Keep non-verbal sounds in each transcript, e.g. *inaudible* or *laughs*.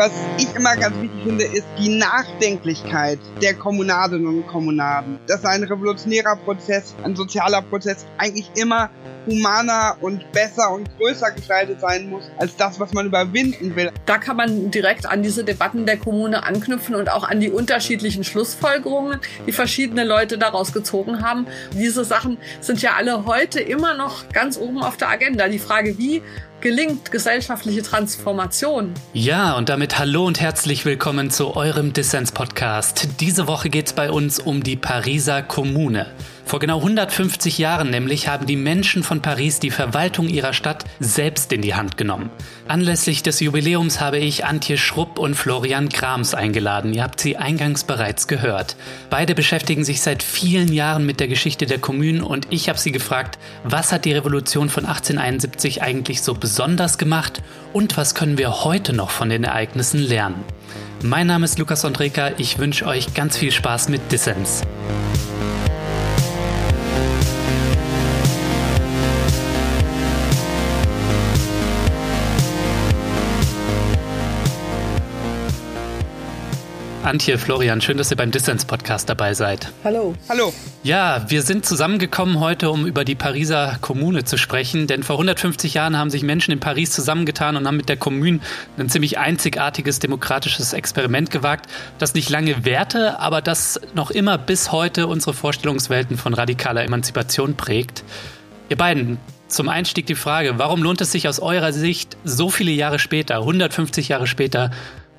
Was ich immer ganz wichtig finde, ist die Nachdenklichkeit der Kommunadinnen und Kommunaden. Dass ein revolutionärer Prozess, ein sozialer Prozess eigentlich immer humaner und besser und größer gestaltet sein muss, als das, was man überwinden will. Da kann man direkt an diese Debatten der Kommune anknüpfen und auch an die unterschiedlichen Schlussfolgerungen, die verschiedene Leute daraus gezogen haben. Diese Sachen sind ja alle heute immer noch ganz oben auf der Agenda. Die Frage, wie gelingt gesellschaftliche Transformation. Ja, und damit hallo und herzlich willkommen zu eurem Dissens-Podcast. Diese Woche geht es bei uns um die Pariser Kommune. Vor genau 150 Jahren nämlich haben die Menschen von Paris die Verwaltung ihrer Stadt selbst in die Hand genommen. Anlässlich des Jubiläums habe ich Antje Schrupp und Florian Grams eingeladen. Ihr habt sie eingangs bereits gehört. Beide beschäftigen sich seit vielen Jahren mit der Geschichte der Kommunen und ich habe sie gefragt, was hat die Revolution von 1871 eigentlich so besonders gemacht und was können wir heute noch von den Ereignissen lernen. Mein Name ist Lukas Andreka, ich wünsche euch ganz viel Spaß mit Dissens. Antje, Florian, schön, dass ihr beim Dissens-Podcast dabei seid. Hallo. Hallo. Ja, wir sind zusammengekommen heute, um über die Pariser Kommune zu sprechen, denn vor 150 Jahren haben sich Menschen in Paris zusammengetan und haben mit der Kommune ein ziemlich einzigartiges demokratisches Experiment gewagt, das nicht lange währte, aber das noch immer bis heute unsere Vorstellungswelten von radikaler Emanzipation prägt. Ihr beiden, zum Einstieg die Frage, warum lohnt es sich aus eurer Sicht so viele Jahre später, 150 Jahre später,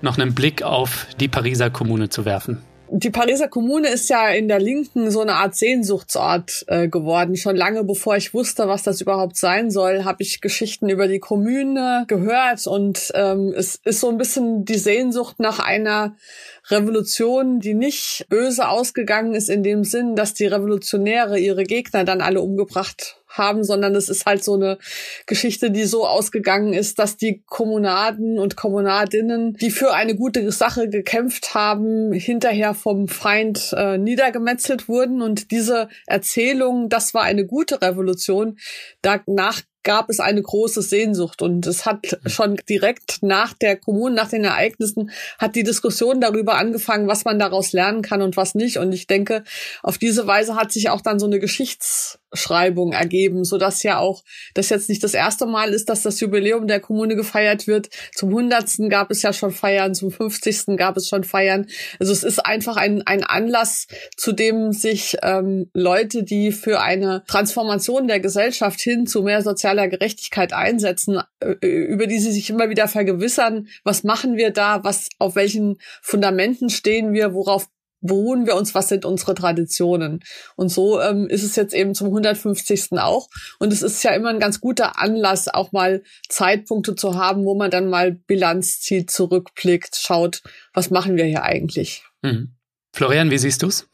noch einen Blick auf die Pariser Kommune zu werfen. Die Pariser Kommune ist ja in der Linken so eine Art Sehnsuchtsort äh, geworden. Schon lange bevor ich wusste, was das überhaupt sein soll, habe ich Geschichten über die Kommune gehört und ähm, es ist so ein bisschen die Sehnsucht nach einer Revolution, die nicht böse ausgegangen ist in dem Sinn, dass die Revolutionäre ihre Gegner dann alle umgebracht haben, sondern es ist halt so eine Geschichte, die so ausgegangen ist, dass die Kommunaden und Kommunadinnen, die für eine gute Sache gekämpft haben, hinterher vom Feind äh, niedergemetzelt wurden. Und diese Erzählung, das war eine gute Revolution, danach gab es eine große Sehnsucht und es hat schon direkt nach der Kommune, nach den Ereignissen, hat die Diskussion darüber angefangen, was man daraus lernen kann und was nicht. Und ich denke, auf diese Weise hat sich auch dann so eine Geschichtsschreibung ergeben, so dass ja auch das jetzt nicht das erste Mal ist, dass das Jubiläum der Kommune gefeiert wird. Zum hundertsten gab es ja schon Feiern, zum fünfzigsten gab es schon Feiern. Also es ist einfach ein, ein Anlass, zu dem sich ähm, Leute, die für eine Transformation der Gesellschaft hin zu mehr sozialer Gerechtigkeit einsetzen, äh, über die sie sich immer wieder vergewissern, was machen wir da, was, auf welchen Fundamenten stehen wir, worauf beruhen wir uns, was sind unsere Traditionen. Und so ähm, ist es jetzt eben zum 150. auch. Und es ist ja immer ein ganz guter Anlass, auch mal Zeitpunkte zu haben, wo man dann mal Bilanz zieht, zurückblickt, schaut, was machen wir hier eigentlich. Mhm. Florian, wie siehst du's?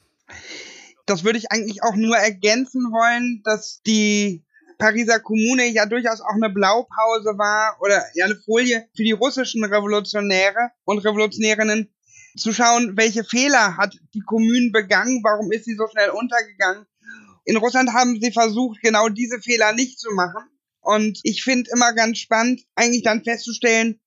Das würde ich eigentlich auch nur ergänzen wollen, dass die Pariser Kommune ja durchaus auch eine Blaupause war oder ja eine Folie für die russischen Revolutionäre und Revolutionärinnen, zu schauen, welche Fehler hat die Kommune begangen, warum ist sie so schnell untergegangen. In Russland haben sie versucht, genau diese Fehler nicht zu machen. Und ich finde immer ganz spannend, eigentlich dann festzustellen,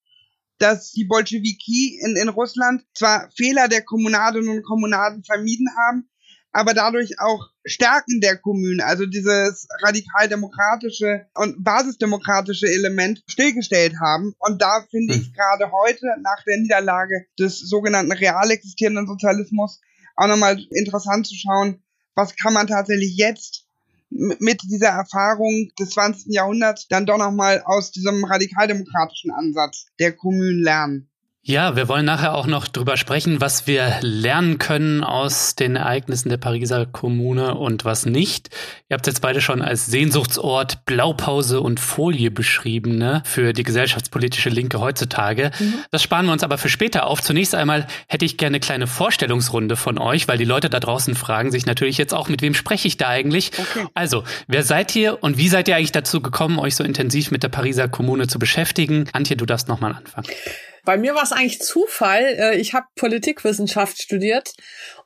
dass die Bolschewiki in, in Russland zwar Fehler der Kommunadinnen und Kommunaden vermieden haben, aber dadurch auch Stärken der Kommune, also dieses radikal-demokratische und basisdemokratische Element stillgestellt haben. Und da finde ich hm. gerade heute, nach der Niederlage des sogenannten real existierenden Sozialismus, auch nochmal interessant zu schauen, was kann man tatsächlich jetzt mit dieser Erfahrung des 20. Jahrhunderts dann doch nochmal aus diesem radikaldemokratischen Ansatz der Kommunen lernen. Ja, wir wollen nachher auch noch drüber sprechen, was wir lernen können aus den Ereignissen der Pariser Kommune und was nicht. Ihr habt jetzt beide schon als Sehnsuchtsort Blaupause und Folie beschrieben, ne, für die gesellschaftspolitische Linke heutzutage. Mhm. Das sparen wir uns aber für später auf. Zunächst einmal hätte ich gerne eine kleine Vorstellungsrunde von euch, weil die Leute da draußen fragen sich natürlich jetzt auch, mit wem spreche ich da eigentlich? Okay. Also, wer seid ihr und wie seid ihr eigentlich dazu gekommen, euch so intensiv mit der Pariser Kommune zu beschäftigen? Antje, du darfst nochmal anfangen. Bei mir war es eigentlich Zufall. Äh, ich habe Politikwissenschaft studiert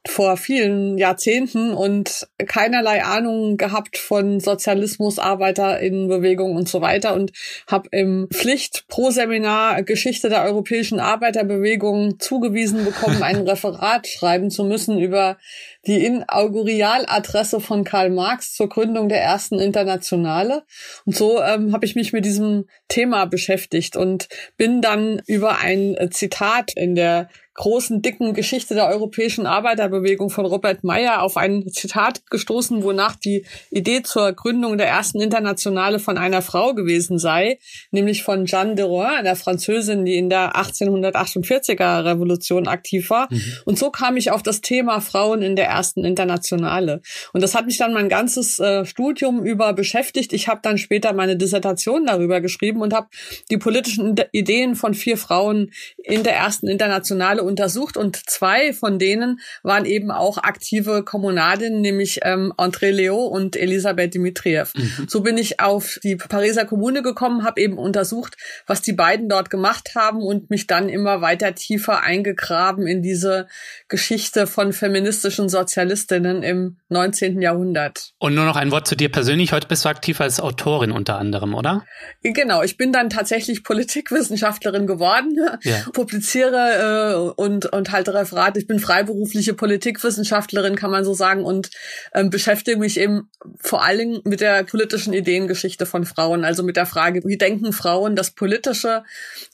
vor vielen Jahrzehnten und keinerlei Ahnung gehabt von Sozialismus, Arbeiterinnenbewegung und so weiter und habe im Pflicht pro Seminar Geschichte der europäischen Arbeiterbewegung zugewiesen bekommen, ein *laughs* Referat schreiben zu müssen über die Inaugurialadresse von Karl Marx zur Gründung der ersten Internationale. Und so ähm, habe ich mich mit diesem Thema beschäftigt und bin dann über ein Zitat in der großen, dicken Geschichte der europäischen Arbeiterbewegung von Robert Meyer auf ein Zitat gestoßen, wonach die Idee zur Gründung der ersten Internationale von einer Frau gewesen sei, nämlich von Jeanne de Rouen, einer Französin, die in der 1848er Revolution aktiv war. Mhm. Und so kam ich auf das Thema Frauen in der ersten Internationale. Und das hat mich dann mein ganzes äh, Studium über beschäftigt. Ich habe dann später meine Dissertation darüber geschrieben und habe die politischen Ideen von vier Frauen in der ersten Internationale untersucht und zwei von denen waren eben auch aktive Kommunadinnen, nämlich ähm, André Leo und Elisabeth Dimitriev. Mhm. So bin ich auf die Pariser Kommune gekommen, habe eben untersucht, was die beiden dort gemacht haben und mich dann immer weiter tiefer eingegraben in diese Geschichte von feministischen Sozialistinnen im 19. Jahrhundert. Und nur noch ein Wort zu dir persönlich. Heute bist du aktiv als Autorin unter anderem, oder? Genau, ich bin dann tatsächlich Politikwissenschaftlerin geworden, ja. *laughs* publiziere äh, und, und halte Referat. Ich bin freiberufliche Politikwissenschaftlerin, kann man so sagen, und ähm, beschäftige mich eben vor allen Dingen mit der politischen Ideengeschichte von Frauen, also mit der Frage, wie denken Frauen das Politische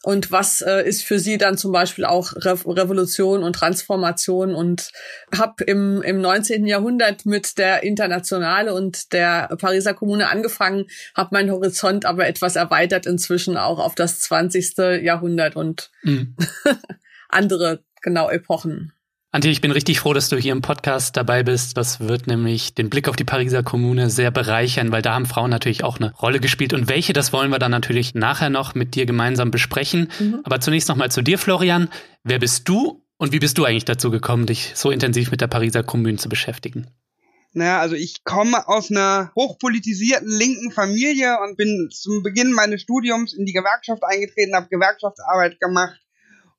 und was äh, ist für sie dann zum Beispiel auch Re Revolution und Transformation und habe im, im 19. Jahrhundert mit der Internationale und der Pariser Kommune angefangen, habe meinen Horizont aber etwas erweitert inzwischen auch auf das 20. Jahrhundert und mhm. *laughs* andere genau Epochen. Antje, ich bin richtig froh, dass du hier im Podcast dabei bist. Das wird nämlich den Blick auf die Pariser Kommune sehr bereichern, weil da haben Frauen natürlich auch eine Rolle gespielt. Und welche, das wollen wir dann natürlich nachher noch mit dir gemeinsam besprechen. Mhm. Aber zunächst nochmal zu dir, Florian. Wer bist du und wie bist du eigentlich dazu gekommen, dich so intensiv mit der Pariser Kommune zu beschäftigen? Naja, also ich komme aus einer hochpolitisierten linken Familie und bin zum Beginn meines Studiums in die Gewerkschaft eingetreten, habe Gewerkschaftsarbeit gemacht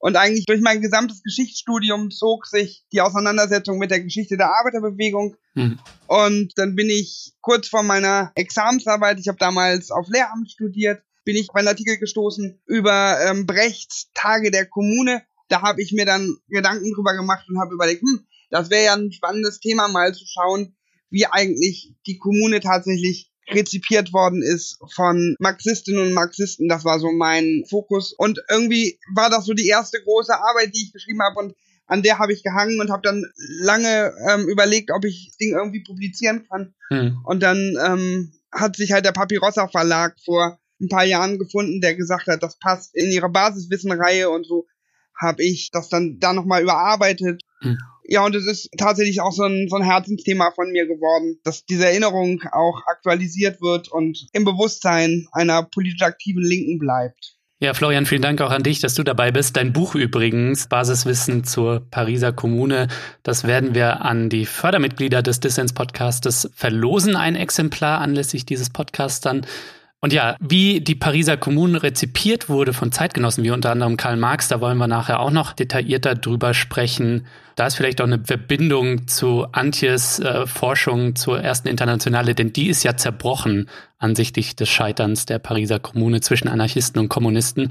und eigentlich durch mein gesamtes Geschichtsstudium zog sich die Auseinandersetzung mit der Geschichte der Arbeiterbewegung. Mhm. Und dann bin ich kurz vor meiner Examensarbeit, ich habe damals auf Lehramt studiert, bin ich auf einen Artikel gestoßen über ähm, Brechts Tage der Kommune. Da habe ich mir dann Gedanken drüber gemacht und habe überlegt, hm, das wäre ja ein spannendes Thema mal zu schauen, wie eigentlich die Kommune tatsächlich rezipiert worden ist von Marxistinnen und Marxisten. Das war so mein Fokus. Und irgendwie war das so die erste große Arbeit, die ich geschrieben habe und an der habe ich gehangen und habe dann lange ähm, überlegt, ob ich das Ding irgendwie publizieren kann. Hm. Und dann ähm, hat sich halt der Papyrossa Verlag vor ein paar Jahren gefunden, der gesagt hat, das passt in ihre Basiswissenreihe und so habe ich das dann da nochmal überarbeitet. Hm. Ja, und es ist tatsächlich auch so ein, so ein Herzensthema von mir geworden, dass diese Erinnerung auch aktualisiert wird und im Bewusstsein einer politisch aktiven Linken bleibt. Ja, Florian, vielen Dank auch an dich, dass du dabei bist. Dein Buch übrigens, Basiswissen zur Pariser Kommune, das werden wir an die Fördermitglieder des Dissens-Podcastes verlosen, ein Exemplar anlässlich dieses Podcasts dann. Und ja, wie die Pariser Kommune rezipiert wurde von Zeitgenossen wie unter anderem Karl Marx, da wollen wir nachher auch noch detaillierter drüber sprechen. Da ist vielleicht auch eine Verbindung zu Antjes äh, Forschung zur ersten Internationale, denn die ist ja zerbrochen ansichtlich des Scheiterns der Pariser Kommune zwischen Anarchisten und Kommunisten.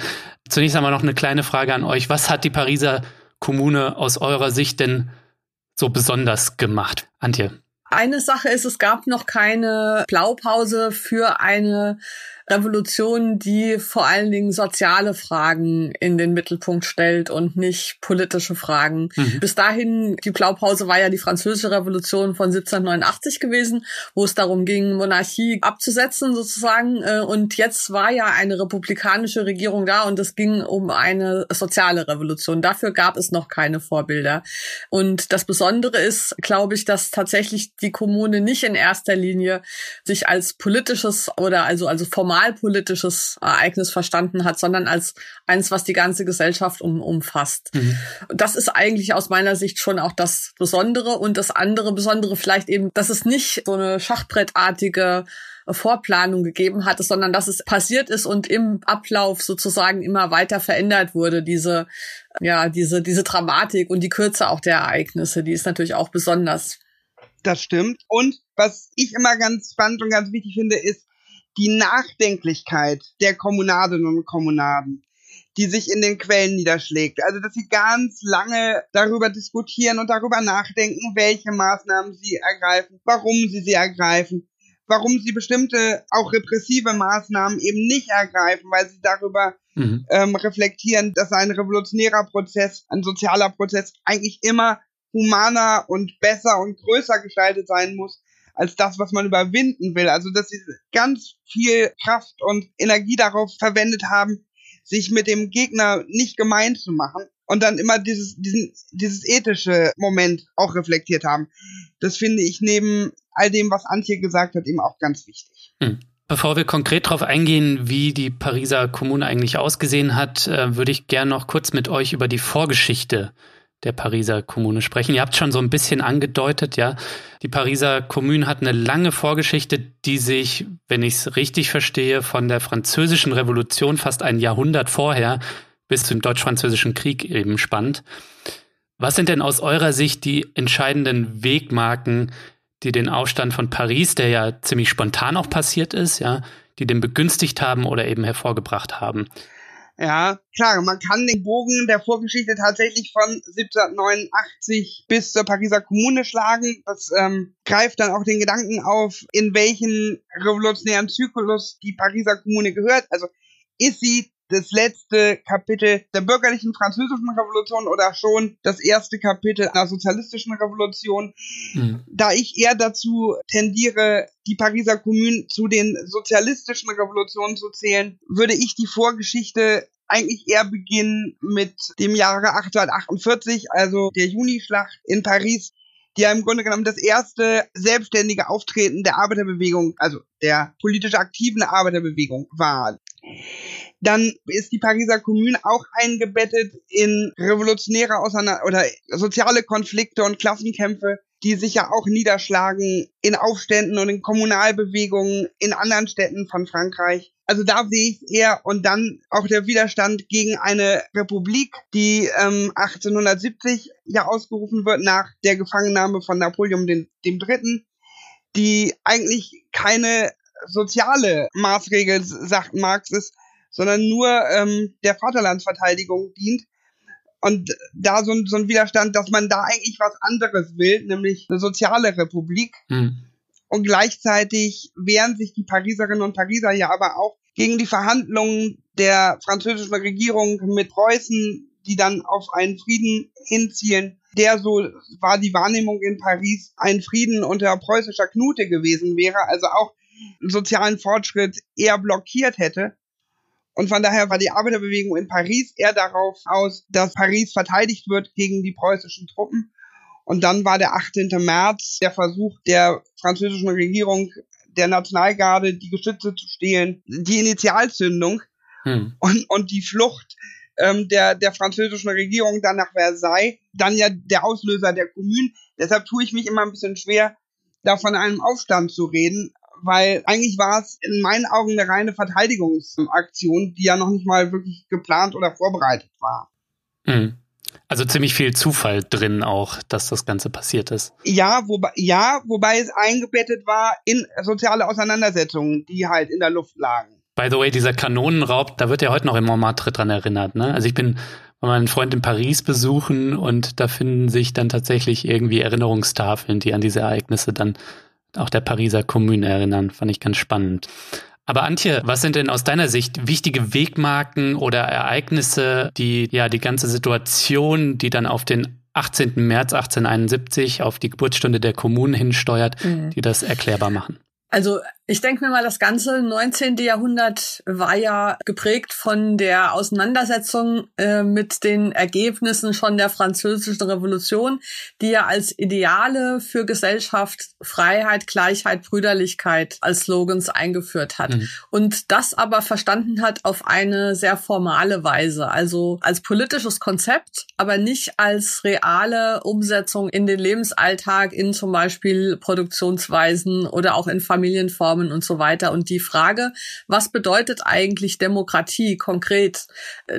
Zunächst einmal noch eine kleine Frage an euch. Was hat die Pariser Kommune aus eurer Sicht denn so besonders gemacht? Antje. Eine Sache ist, es gab noch keine Blaupause für eine Revolution, die vor allen Dingen soziale Fragen in den Mittelpunkt stellt und nicht politische Fragen. Mhm. Bis dahin, die Blaupause war ja die französische Revolution von 1789 gewesen, wo es darum ging, Monarchie abzusetzen sozusagen. Äh, und jetzt war ja eine republikanische Regierung da und es ging um eine soziale Revolution. Dafür gab es noch keine Vorbilder. Und das Besondere ist, glaube ich, dass tatsächlich die Kommune nicht in erster Linie sich als politisches oder also, also formal nationalpolitisches Ereignis verstanden hat, sondern als eins, was die ganze Gesellschaft um, umfasst. Mhm. Das ist eigentlich aus meiner Sicht schon auch das Besondere und das andere Besondere vielleicht eben, dass es nicht so eine schachbrettartige Vorplanung gegeben hatte, sondern dass es passiert ist und im Ablauf sozusagen immer weiter verändert wurde, diese, ja, diese, diese Dramatik und die Kürze auch der Ereignisse, die ist natürlich auch besonders. Das stimmt. Und was ich immer ganz spannend und ganz wichtig finde, ist die Nachdenklichkeit der Kommunadinnen und Kommunaden die sich in den Quellen niederschlägt. Also, dass sie ganz lange darüber diskutieren und darüber nachdenken, welche Maßnahmen sie ergreifen, warum sie sie ergreifen, warum sie bestimmte auch repressive Maßnahmen eben nicht ergreifen, weil sie darüber mhm. ähm, reflektieren, dass ein revolutionärer Prozess, ein sozialer Prozess eigentlich immer humaner und besser und größer gestaltet sein muss als das, was man überwinden will. Also, dass sie ganz viel Kraft und Energie darauf verwendet haben, sich mit dem Gegner nicht gemein zu machen und dann immer dieses, diesen, dieses ethische Moment auch reflektiert haben. Das finde ich neben all dem, was Antje gesagt hat, eben auch ganz wichtig. Hm. Bevor wir konkret darauf eingehen, wie die Pariser Kommune eigentlich ausgesehen hat, äh, würde ich gerne noch kurz mit euch über die Vorgeschichte der Pariser Kommune sprechen. Ihr habt schon so ein bisschen angedeutet, ja. Die Pariser Kommune hat eine lange Vorgeschichte, die sich, wenn ich es richtig verstehe, von der französischen Revolution fast ein Jahrhundert vorher bis zum deutsch-französischen Krieg eben spannt. Was sind denn aus eurer Sicht die entscheidenden Wegmarken, die den Aufstand von Paris, der ja ziemlich spontan auch passiert ist, ja, die den begünstigt haben oder eben hervorgebracht haben? Ja, klar, man kann den Bogen der Vorgeschichte tatsächlich von 1789 bis zur Pariser Kommune schlagen. Das ähm, greift dann auch den Gedanken auf, in welchen revolutionären Zyklus die Pariser Kommune gehört. Also ist sie das letzte Kapitel der bürgerlichen französischen Revolution oder schon das erste Kapitel einer sozialistischen Revolution. Mhm. Da ich eher dazu tendiere, die Pariser Kommune zu den sozialistischen Revolutionen zu zählen, würde ich die Vorgeschichte eigentlich eher beginnen mit dem Jahre 1848, also der Junischlacht in Paris, die ja im Grunde genommen das erste selbstständige Auftreten der Arbeiterbewegung, also der politisch aktiven Arbeiterbewegung war. Dann ist die Pariser Kommune auch eingebettet in revolutionäre Auseinander oder soziale Konflikte und Klassenkämpfe, die sich ja auch niederschlagen in Aufständen und in Kommunalbewegungen in anderen Städten von Frankreich. Also da sehe ich eher und dann auch der Widerstand gegen eine Republik, die ähm, 1870 ja ausgerufen wird nach der Gefangennahme von Napoleon dem, dem Dritten, die eigentlich keine soziale Maßregel, sagt Marx, ist, sondern nur ähm, der Vaterlandsverteidigung dient. Und da so, so ein Widerstand, dass man da eigentlich was anderes will, nämlich eine soziale Republik. Mhm. Und gleichzeitig wehren sich die Pariserinnen und Pariser ja aber auch gegen die Verhandlungen der französischen Regierung mit Preußen, die dann auf einen Frieden hinzielen, der so war die Wahrnehmung in Paris ein Frieden unter preußischer Knute gewesen wäre, also auch sozialen Fortschritt eher blockiert hätte. Und von daher war die Arbeiterbewegung in Paris eher darauf aus, dass Paris verteidigt wird gegen die preußischen Truppen. Und dann war der 18. März der Versuch der französischen Regierung, der Nationalgarde die Geschütze zu stehlen, die Initialzündung hm. und, und die Flucht ähm, der, der französischen Regierung dann nach Versailles, dann ja der Auslöser der Kommune. Deshalb tue ich mich immer ein bisschen schwer, da von einem Aufstand zu reden weil eigentlich war es in meinen Augen eine reine Verteidigungsaktion, die ja noch nicht mal wirklich geplant oder vorbereitet war. Mhm. Also ziemlich viel Zufall drin auch, dass das Ganze passiert ist. Ja, wobei, ja, wobei es eingebettet war in soziale Auseinandersetzungen, die halt in der Luft lagen. By the way, dieser Kanonenraub, da wird ja heute noch im Montmartre dran erinnert. Ne? Also ich bin bei meinem Freund in Paris besuchen und da finden sich dann tatsächlich irgendwie Erinnerungstafeln, die an diese Ereignisse dann auch der Pariser Kommune erinnern. Fand ich ganz spannend. Aber Antje, was sind denn aus deiner Sicht wichtige Wegmarken oder Ereignisse, die ja die ganze Situation, die dann auf den 18. März 1871 auf die Geburtsstunde der Kommunen hinsteuert, mhm. die das erklärbar machen? Also ich denke mir mal, das ganze 19. Jahrhundert war ja geprägt von der Auseinandersetzung äh, mit den Ergebnissen schon der französischen Revolution, die ja als Ideale für Gesellschaft Freiheit, Gleichheit, Brüderlichkeit als Slogans eingeführt hat. Mhm. Und das aber verstanden hat auf eine sehr formale Weise, also als politisches Konzept, aber nicht als reale Umsetzung in den Lebensalltag, in zum Beispiel Produktionsweisen oder auch in Familienformen bekommen und so weiter. Und die Frage, was bedeutet eigentlich Demokratie konkret?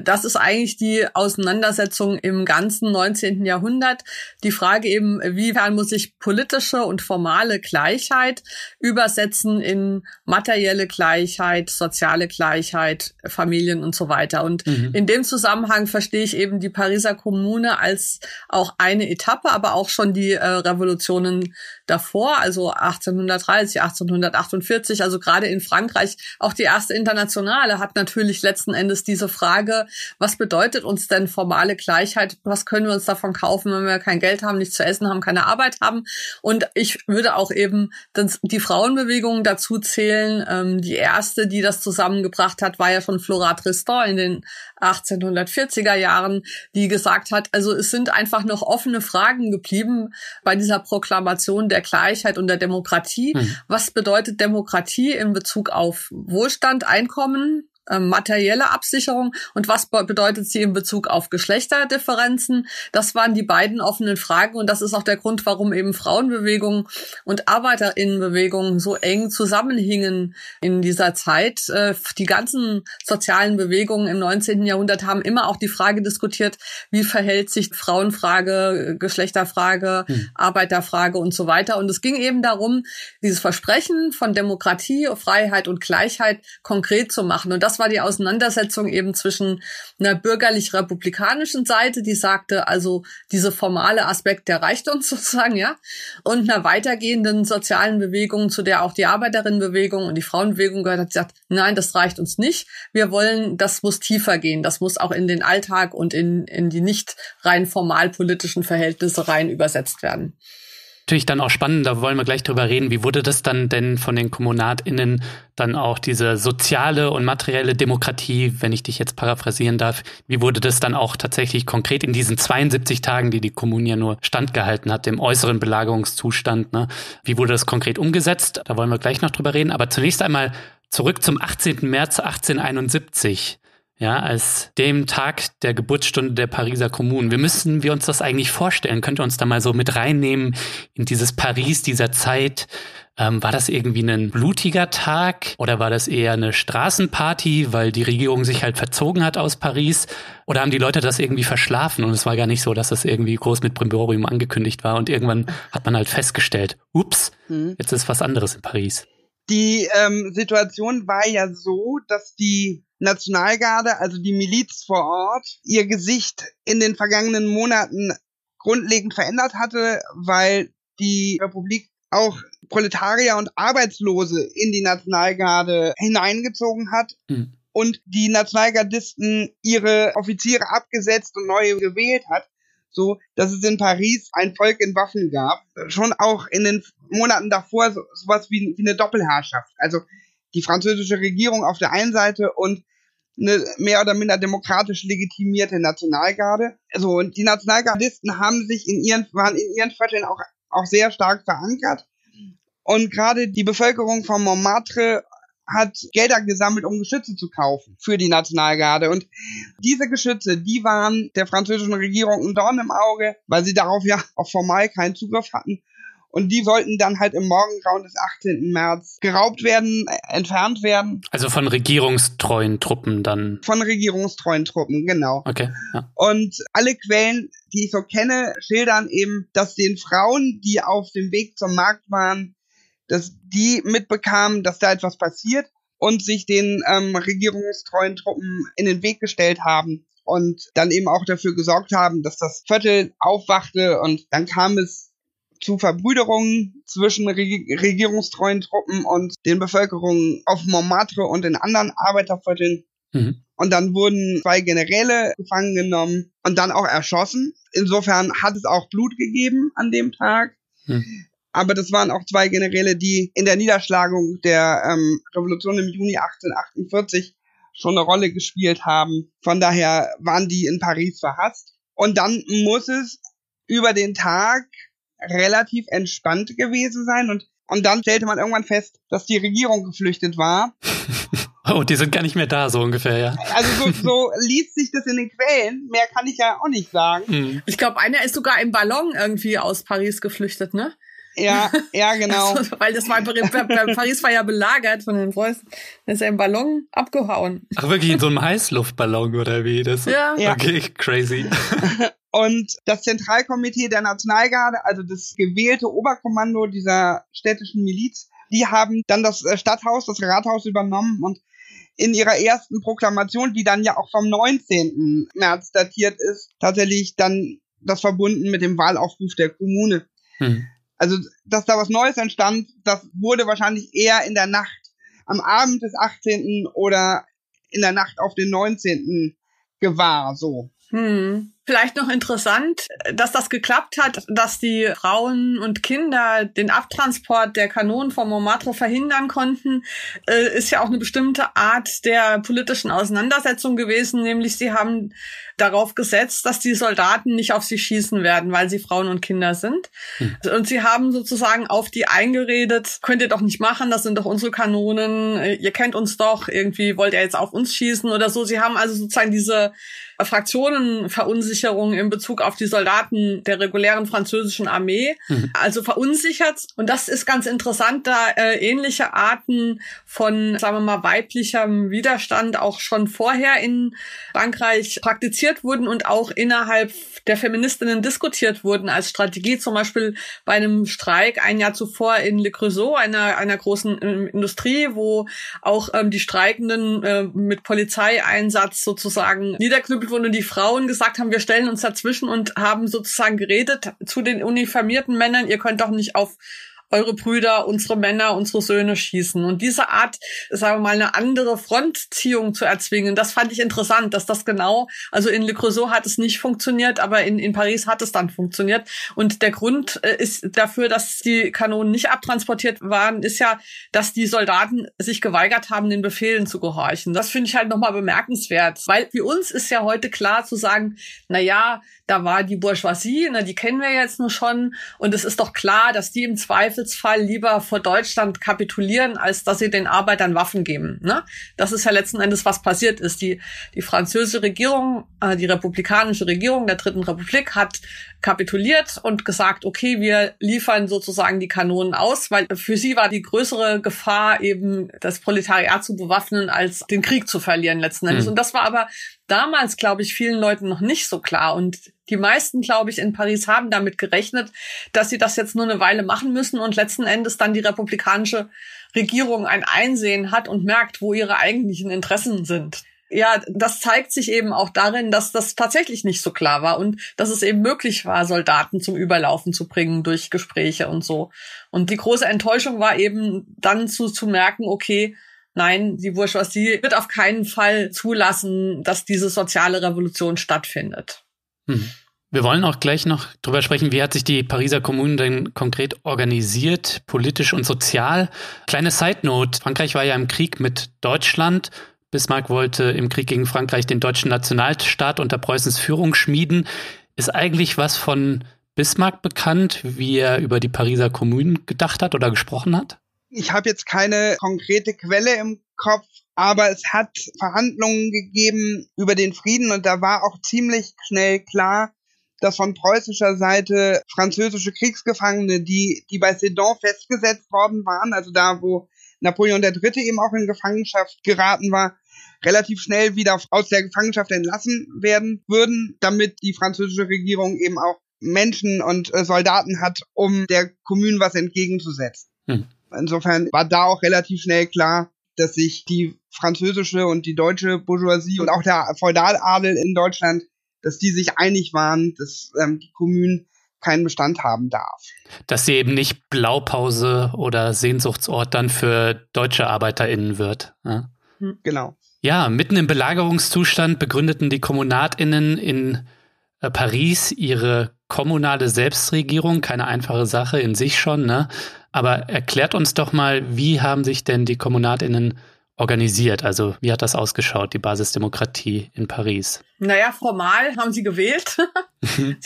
Das ist eigentlich die Auseinandersetzung im ganzen 19. Jahrhundert. Die Frage eben, wie muss sich politische und formale Gleichheit übersetzen in materielle Gleichheit, soziale Gleichheit, Familien und so weiter. Und mhm. in dem Zusammenhang verstehe ich eben die Pariser Kommune als auch eine Etappe, aber auch schon die äh, Revolutionen davor, also 1830, 1848, also gerade in Frankreich, auch die erste Internationale hat natürlich letzten Endes diese Frage, was bedeutet uns denn formale Gleichheit? Was können wir uns davon kaufen, wenn wir kein Geld haben, nichts zu essen haben, keine Arbeit haben? Und ich würde auch eben die Frauenbewegung dazu zählen. Ähm, die erste, die das zusammengebracht hat, war ja schon Flora Tristan in den 1840er Jahren, die gesagt hat, also es sind einfach noch offene Fragen geblieben bei dieser Proklamation der Gleichheit und der Demokratie. Hm. Was bedeutet Demokratie in Bezug auf Wohlstand, Einkommen, materielle Absicherung und was bedeutet sie in Bezug auf Geschlechterdifferenzen? Das waren die beiden offenen Fragen und das ist auch der Grund, warum eben Frauenbewegungen und Arbeiterinnenbewegungen so eng zusammenhingen in dieser Zeit. Äh, die ganzen sozialen Bewegungen im 19. Jahrhundert haben immer auch die Frage diskutiert, wie verhält sich Frauenfrage, Geschlechterfrage, hm. Arbeiterfrage und so weiter. Und es ging eben darum, dieses Versprechen von Demokratie, Freiheit und Gleichheit konkret zu machen. Und das das war die Auseinandersetzung eben zwischen einer bürgerlich-republikanischen Seite, die sagte, also diese formale Aspekt, der reicht uns *laughs* sozusagen, ja, und einer weitergehenden sozialen Bewegung, zu der auch die Arbeiterinnenbewegung und die Frauenbewegung gehört hat, die sagt, nein, das reicht uns nicht. Wir wollen, das muss tiefer gehen. Das muss auch in den Alltag und in, in die nicht rein formal politischen Verhältnisse rein übersetzt werden natürlich dann auch spannend, da wollen wir gleich drüber reden. Wie wurde das dann denn von den KommunatInnen dann auch diese soziale und materielle Demokratie, wenn ich dich jetzt paraphrasieren darf, wie wurde das dann auch tatsächlich konkret in diesen 72 Tagen, die die Kommune ja nur standgehalten hat, im äußeren Belagerungszustand, ne? Wie wurde das konkret umgesetzt? Da wollen wir gleich noch drüber reden. Aber zunächst einmal zurück zum 18. März 1871 ja, als dem Tag der Geburtsstunde der Pariser Kommune. Wie müssen wir uns das eigentlich vorstellen? Könnt ihr uns da mal so mit reinnehmen in dieses Paris dieser Zeit? Ähm, war das irgendwie ein blutiger Tag oder war das eher eine Straßenparty, weil die Regierung sich halt verzogen hat aus Paris? Oder haben die Leute das irgendwie verschlafen und es war gar nicht so, dass das irgendwie groß mit Brimborium angekündigt war und irgendwann hat man halt festgestellt, ups, hm. jetzt ist was anderes in Paris. Die ähm, Situation war ja so, dass die Nationalgarde, also die Miliz vor Ort, ihr Gesicht in den vergangenen Monaten grundlegend verändert hatte, weil die Republik auch Proletarier und Arbeitslose in die Nationalgarde hineingezogen hat. Mhm. Und die Nationalgardisten ihre Offiziere abgesetzt und neue gewählt hat, so dass es in Paris ein Volk in Waffen gab. Schon auch in den Monaten davor so, sowas wie, wie eine Doppelherrschaft. Also die französische Regierung auf der einen Seite und eine mehr oder minder demokratisch legitimierte Nationalgarde. Also und die Nationalgardisten haben sich in ihren waren in ihren Vierteln auch auch sehr stark verankert und gerade die Bevölkerung von Montmartre hat Gelder gesammelt, um Geschütze zu kaufen für die Nationalgarde. Und diese Geschütze, die waren der französischen Regierung ein Dorn im Auge, weil sie darauf ja auch formal keinen Zugriff hatten. Und die sollten dann halt im Morgengrauen des 18. März geraubt werden, entfernt werden. Also von regierungstreuen Truppen dann. Von regierungstreuen Truppen, genau. Okay. Ja. Und alle Quellen, die ich so kenne, schildern eben, dass den Frauen, die auf dem Weg zum Markt waren, dass die mitbekamen, dass da etwas passiert und sich den ähm, regierungstreuen Truppen in den Weg gestellt haben und dann eben auch dafür gesorgt haben, dass das Viertel aufwachte und dann kam es zu Verbrüderungen zwischen regierungstreuen Truppen und den Bevölkerungen auf Montmartre und in anderen Arbeitervierteln. Mhm. Und dann wurden zwei Generäle gefangen genommen und dann auch erschossen. Insofern hat es auch Blut gegeben an dem Tag. Mhm. Aber das waren auch zwei Generäle, die in der Niederschlagung der ähm, Revolution im Juni 1848 schon eine Rolle gespielt haben. Von daher waren die in Paris verhasst. Und dann muss es über den Tag relativ entspannt gewesen sein und und dann stellte man irgendwann fest, dass die Regierung geflüchtet war. *laughs* Oh, die sind gar nicht mehr da, so ungefähr, ja. Also so, so liest sich das in den Quellen. Mehr kann ich ja auch nicht sagen. Mhm. Ich glaube, einer ist sogar im Ballon irgendwie aus Paris geflüchtet, ne? Ja, ja, *laughs* genau. Also, weil das war, Paris war ja belagert von den Preußen. Da ist er im Ballon abgehauen. Ach, wirklich in so einem Heißluftballon oder wie? Das, ja. Okay, crazy. *laughs* Und das Zentralkomitee der Nationalgarde, also das gewählte Oberkommando dieser städtischen Miliz, die haben dann das äh, Stadthaus, das Rathaus übernommen und in ihrer ersten Proklamation, die dann ja auch vom 19. März datiert ist, tatsächlich dann das verbunden mit dem Wahlaufruf der Kommune. Hm. Also, dass da was Neues entstand, das wurde wahrscheinlich eher in der Nacht, am Abend des 18. oder in der Nacht auf den 19. gewahr, so. Hm. Vielleicht noch interessant, dass das geklappt hat, dass die Frauen und Kinder den Abtransport der Kanonen vom Montmartre verhindern konnten, äh, ist ja auch eine bestimmte Art der politischen Auseinandersetzung gewesen, nämlich sie haben darauf gesetzt, dass die Soldaten nicht auf sie schießen werden, weil sie Frauen und Kinder sind. Hm. Und sie haben sozusagen auf die eingeredet, könnt ihr doch nicht machen, das sind doch unsere Kanonen, ihr kennt uns doch, irgendwie wollt ihr jetzt auf uns schießen oder so. Sie haben also sozusagen diese Fraktionenverunsicherung in Bezug auf die Soldaten der regulären französischen Armee, mhm. also verunsichert. Und das ist ganz interessant, da äh, ähnliche Arten von, sagen wir mal, weiblichem Widerstand auch schon vorher in Frankreich praktiziert wurden und auch innerhalb der Feministinnen diskutiert wurden als Strategie, zum Beispiel bei einem Streik ein Jahr zuvor in Le Creusot, einer, einer großen äh, Industrie, wo auch ähm, die Streikenden äh, mit Polizeieinsatz sozusagen niederknüppelt wurden und die Frauen gesagt haben, wir stellen uns dazwischen und haben sozusagen geredet zu den uniformierten Männern, ihr könnt doch nicht auf eure Brüder, unsere Männer, unsere Söhne schießen. Und diese Art, sagen wir mal, eine andere Frontziehung zu erzwingen, das fand ich interessant, dass das genau, also in Le Creusot hat es nicht funktioniert, aber in, in Paris hat es dann funktioniert. Und der Grund äh, ist dafür, dass die Kanonen nicht abtransportiert waren, ist ja, dass die Soldaten sich geweigert haben, den Befehlen zu gehorchen. Das finde ich halt nochmal bemerkenswert, weil für uns ist ja heute klar zu sagen, na ja, da war die Bourgeoisie, ne, die kennen wir jetzt nur schon. Und es ist doch klar, dass die im Zweifelsfall lieber vor Deutschland kapitulieren, als dass sie den Arbeitern Waffen geben. Ne? Das ist ja letzten Endes, was passiert ist. Die, die französische Regierung, äh, die republikanische Regierung der Dritten Republik hat kapituliert und gesagt, okay, wir liefern sozusagen die Kanonen aus, weil für sie war die größere Gefahr eben das Proletariat zu bewaffnen, als den Krieg zu verlieren letzten Endes. Mhm. Und das war aber damals, glaube ich, vielen Leuten noch nicht so klar. Und die meisten, glaube ich, in Paris haben damit gerechnet, dass sie das jetzt nur eine Weile machen müssen und letzten Endes dann die republikanische Regierung ein Einsehen hat und merkt, wo ihre eigentlichen Interessen sind ja, das zeigt sich eben auch darin, dass das tatsächlich nicht so klar war und dass es eben möglich war, Soldaten zum Überlaufen zu bringen durch Gespräche und so. Und die große Enttäuschung war eben dann zu, zu merken, okay, nein, die Bourgeoisie wird auf keinen Fall zulassen, dass diese soziale Revolution stattfindet. Hm. Wir wollen auch gleich noch drüber sprechen, wie hat sich die Pariser Kommune denn konkret organisiert, politisch und sozial. Kleine Side Note, Frankreich war ja im Krieg mit Deutschland Bismarck wollte im Krieg gegen Frankreich den deutschen Nationalstaat unter Preußens Führung schmieden. Ist eigentlich was von Bismarck bekannt, wie er über die Pariser Kommunen gedacht hat oder gesprochen hat? Ich habe jetzt keine konkrete Quelle im Kopf, aber es hat Verhandlungen gegeben über den Frieden und da war auch ziemlich schnell klar, dass von preußischer Seite französische Kriegsgefangene, die, die bei Sedan festgesetzt worden waren, also da, wo Napoleon III. eben auch in Gefangenschaft geraten war, relativ schnell wieder aus der Gefangenschaft entlassen werden würden, damit die französische Regierung eben auch Menschen und äh, Soldaten hat, um der Kommune was entgegenzusetzen. Hm. Insofern war da auch relativ schnell klar, dass sich die französische und die deutsche Bourgeoisie und auch der Feudaladel in Deutschland, dass die sich einig waren, dass ähm, die Kommunen keinen Bestand haben darf. Dass sie eben nicht Blaupause oder Sehnsuchtsort dann für deutsche ArbeiterInnen wird. Ja? Hm. Genau. Ja, mitten im Belagerungszustand begründeten die KommunatInnen in äh, Paris ihre kommunale Selbstregierung. Keine einfache Sache in sich schon, ne? Aber erklärt uns doch mal, wie haben sich denn die KommunatInnen organisiert? Also wie hat das ausgeschaut, die Basisdemokratie in Paris? Naja, formal haben sie gewählt. *laughs*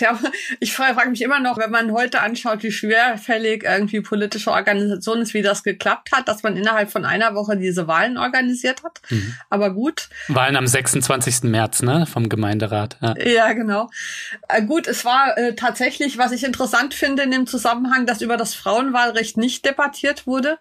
ich frage mich immer noch, wenn man heute anschaut, wie schwerfällig irgendwie politische Organisation ist, wie das geklappt hat, dass man innerhalb von einer Woche diese Wahlen organisiert hat. Mhm. Aber gut. Wahlen am 26. März, ne, vom Gemeinderat. Ja, ja genau. Äh, gut, es war äh, tatsächlich, was ich interessant finde in dem Zusammenhang, dass über das Frauenwahlrecht nicht debattiert wurde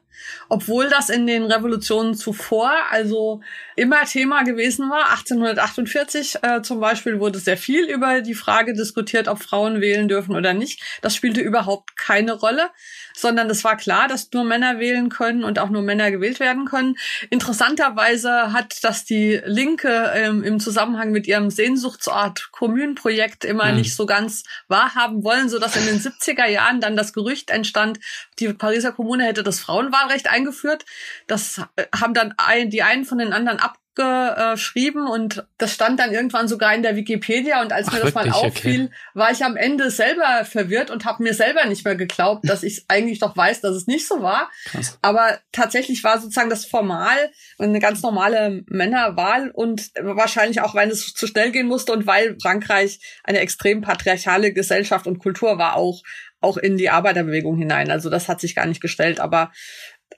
obwohl das in den Revolutionen zuvor also immer Thema gewesen war. 1848 äh, zum Beispiel wurde sehr viel über die Frage diskutiert, ob Frauen wählen dürfen oder nicht. Das spielte überhaupt keine Rolle sondern es war klar, dass nur Männer wählen können und auch nur Männer gewählt werden können. Interessanterweise hat das die Linke ähm, im Zusammenhang mit ihrem Sehnsuchtsort Kommunenprojekt immer mhm. nicht so ganz wahrhaben wollen, so dass in den 70er Jahren dann das Gerücht entstand, die Pariser Kommune hätte das Frauenwahlrecht eingeführt. Das äh, haben dann ein, die einen von den anderen ab geschrieben und das stand dann irgendwann sogar in der Wikipedia und als Ach, mir das wirklich? mal auffiel, okay. war ich am Ende selber verwirrt und habe mir selber nicht mehr geglaubt, dass ich *laughs* eigentlich doch weiß, dass es nicht so war. Krass. Aber tatsächlich war sozusagen das formal eine ganz normale Männerwahl und wahrscheinlich auch, weil es zu schnell gehen musste und weil Frankreich eine extrem patriarchale Gesellschaft und Kultur war auch auch in die Arbeiterbewegung hinein. Also das hat sich gar nicht gestellt, aber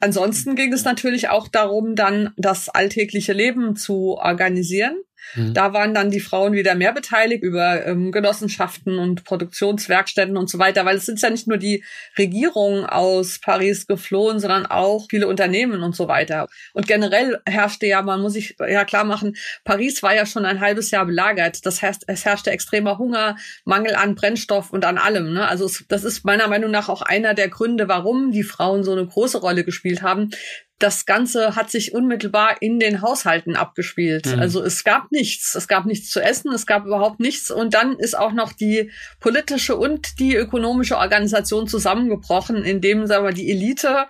Ansonsten ging es natürlich auch darum, dann das alltägliche Leben zu organisieren. Mhm. Da waren dann die Frauen wieder mehr beteiligt über ähm, Genossenschaften und Produktionswerkstätten und so weiter, weil es sind ja nicht nur die Regierungen aus Paris geflohen, sondern auch viele Unternehmen und so weiter. Und generell herrschte ja, man muss sich ja klar machen, Paris war ja schon ein halbes Jahr belagert. Das heißt, es herrschte extremer Hunger, Mangel an Brennstoff und an allem. Ne? Also es, das ist meiner Meinung nach auch einer der Gründe, warum die Frauen so eine große Rolle gespielt haben, das Ganze hat sich unmittelbar in den Haushalten abgespielt. Mhm. Also es gab nichts. Es gab nichts zu essen, es gab überhaupt nichts. Und dann ist auch noch die politische und die ökonomische Organisation zusammengebrochen, indem sagen wir, die Elite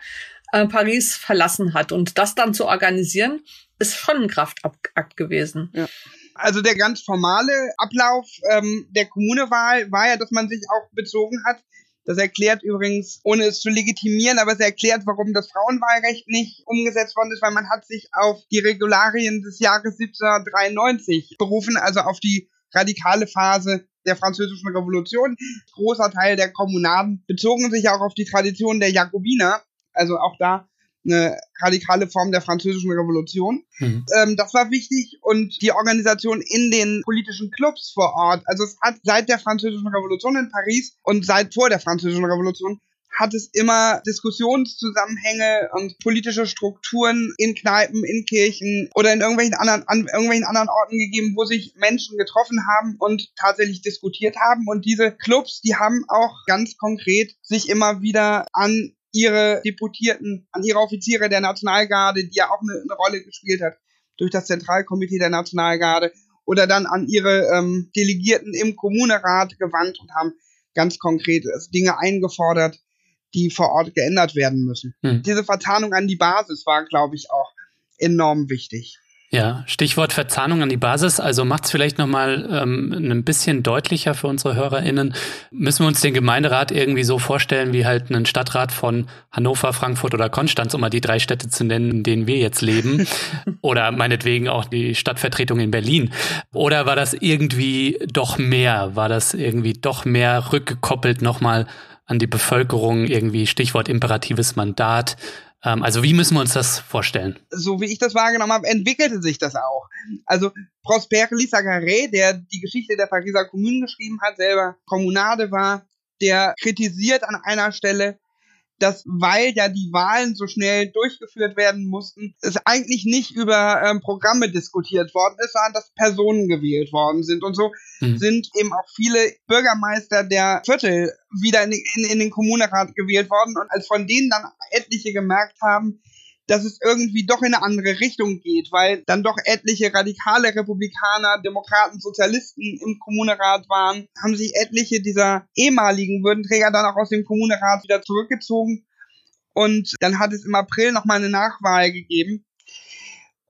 äh, Paris verlassen hat. Und das dann zu organisieren, ist schon ein Kraftakt gewesen. Ja. Also der ganz formale Ablauf ähm, der Kommunewahl war ja, dass man sich auch bezogen hat das erklärt übrigens, ohne es zu legitimieren, aber es erklärt, warum das Frauenwahlrecht nicht umgesetzt worden ist, weil man hat sich auf die Regularien des Jahres 1793 berufen, also auf die radikale Phase der französischen Revolution. Großer Teil der Kommunaden bezogen sich auch auf die Tradition der Jakobiner, also auch da eine radikale Form der französischen Revolution. Mhm. Ähm, das war wichtig und die Organisation in den politischen Clubs vor Ort. Also es hat seit der französischen Revolution in Paris und seit vor der französischen Revolution hat es immer Diskussionszusammenhänge und politische Strukturen in Kneipen, in Kirchen oder in irgendwelchen anderen, an irgendwelchen anderen Orten gegeben, wo sich Menschen getroffen haben und tatsächlich diskutiert haben. Und diese Clubs, die haben auch ganz konkret sich immer wieder an ihre Deputierten, an ihre Offiziere der Nationalgarde, die ja auch eine, eine Rolle gespielt hat durch das Zentralkomitee der Nationalgarde oder dann an ihre ähm, Delegierten im Kommunerat gewandt und haben ganz konkret Dinge eingefordert, die vor Ort geändert werden müssen. Hm. Diese Verzahnung an die Basis war, glaube ich, auch enorm wichtig. Ja, Stichwort Verzahnung an die Basis. Also macht es vielleicht nochmal ähm, ein bisschen deutlicher für unsere HörerInnen. Müssen wir uns den Gemeinderat irgendwie so vorstellen wie halt einen Stadtrat von Hannover, Frankfurt oder Konstanz, um mal die drei Städte zu nennen, in denen wir jetzt leben. *laughs* oder meinetwegen auch die Stadtvertretung in Berlin. Oder war das irgendwie doch mehr? War das irgendwie doch mehr rückgekoppelt nochmal an die Bevölkerung? Irgendwie Stichwort imperatives Mandat also wie müssen wir uns das vorstellen? So wie ich das wahrgenommen habe, entwickelte sich das auch. Also Prosper Lissacaré, der die Geschichte der Pariser Kommune geschrieben hat, selber Kommunade war, der kritisiert an einer Stelle, dass weil ja die Wahlen so schnell durchgeführt werden mussten, es eigentlich nicht über ähm, Programme diskutiert worden ist, sondern dass Personen gewählt worden sind. Und so mhm. sind eben auch viele Bürgermeister der Viertel wieder in, in, in den Kommunerat gewählt worden. Und als von denen dann etliche gemerkt haben, dass es irgendwie doch in eine andere Richtung geht, weil dann doch etliche radikale Republikaner, Demokraten, Sozialisten im Kommunerat waren, haben sich etliche dieser ehemaligen Würdenträger dann auch aus dem Kommunerat wieder zurückgezogen. Und dann hat es im April nochmal eine Nachwahl gegeben.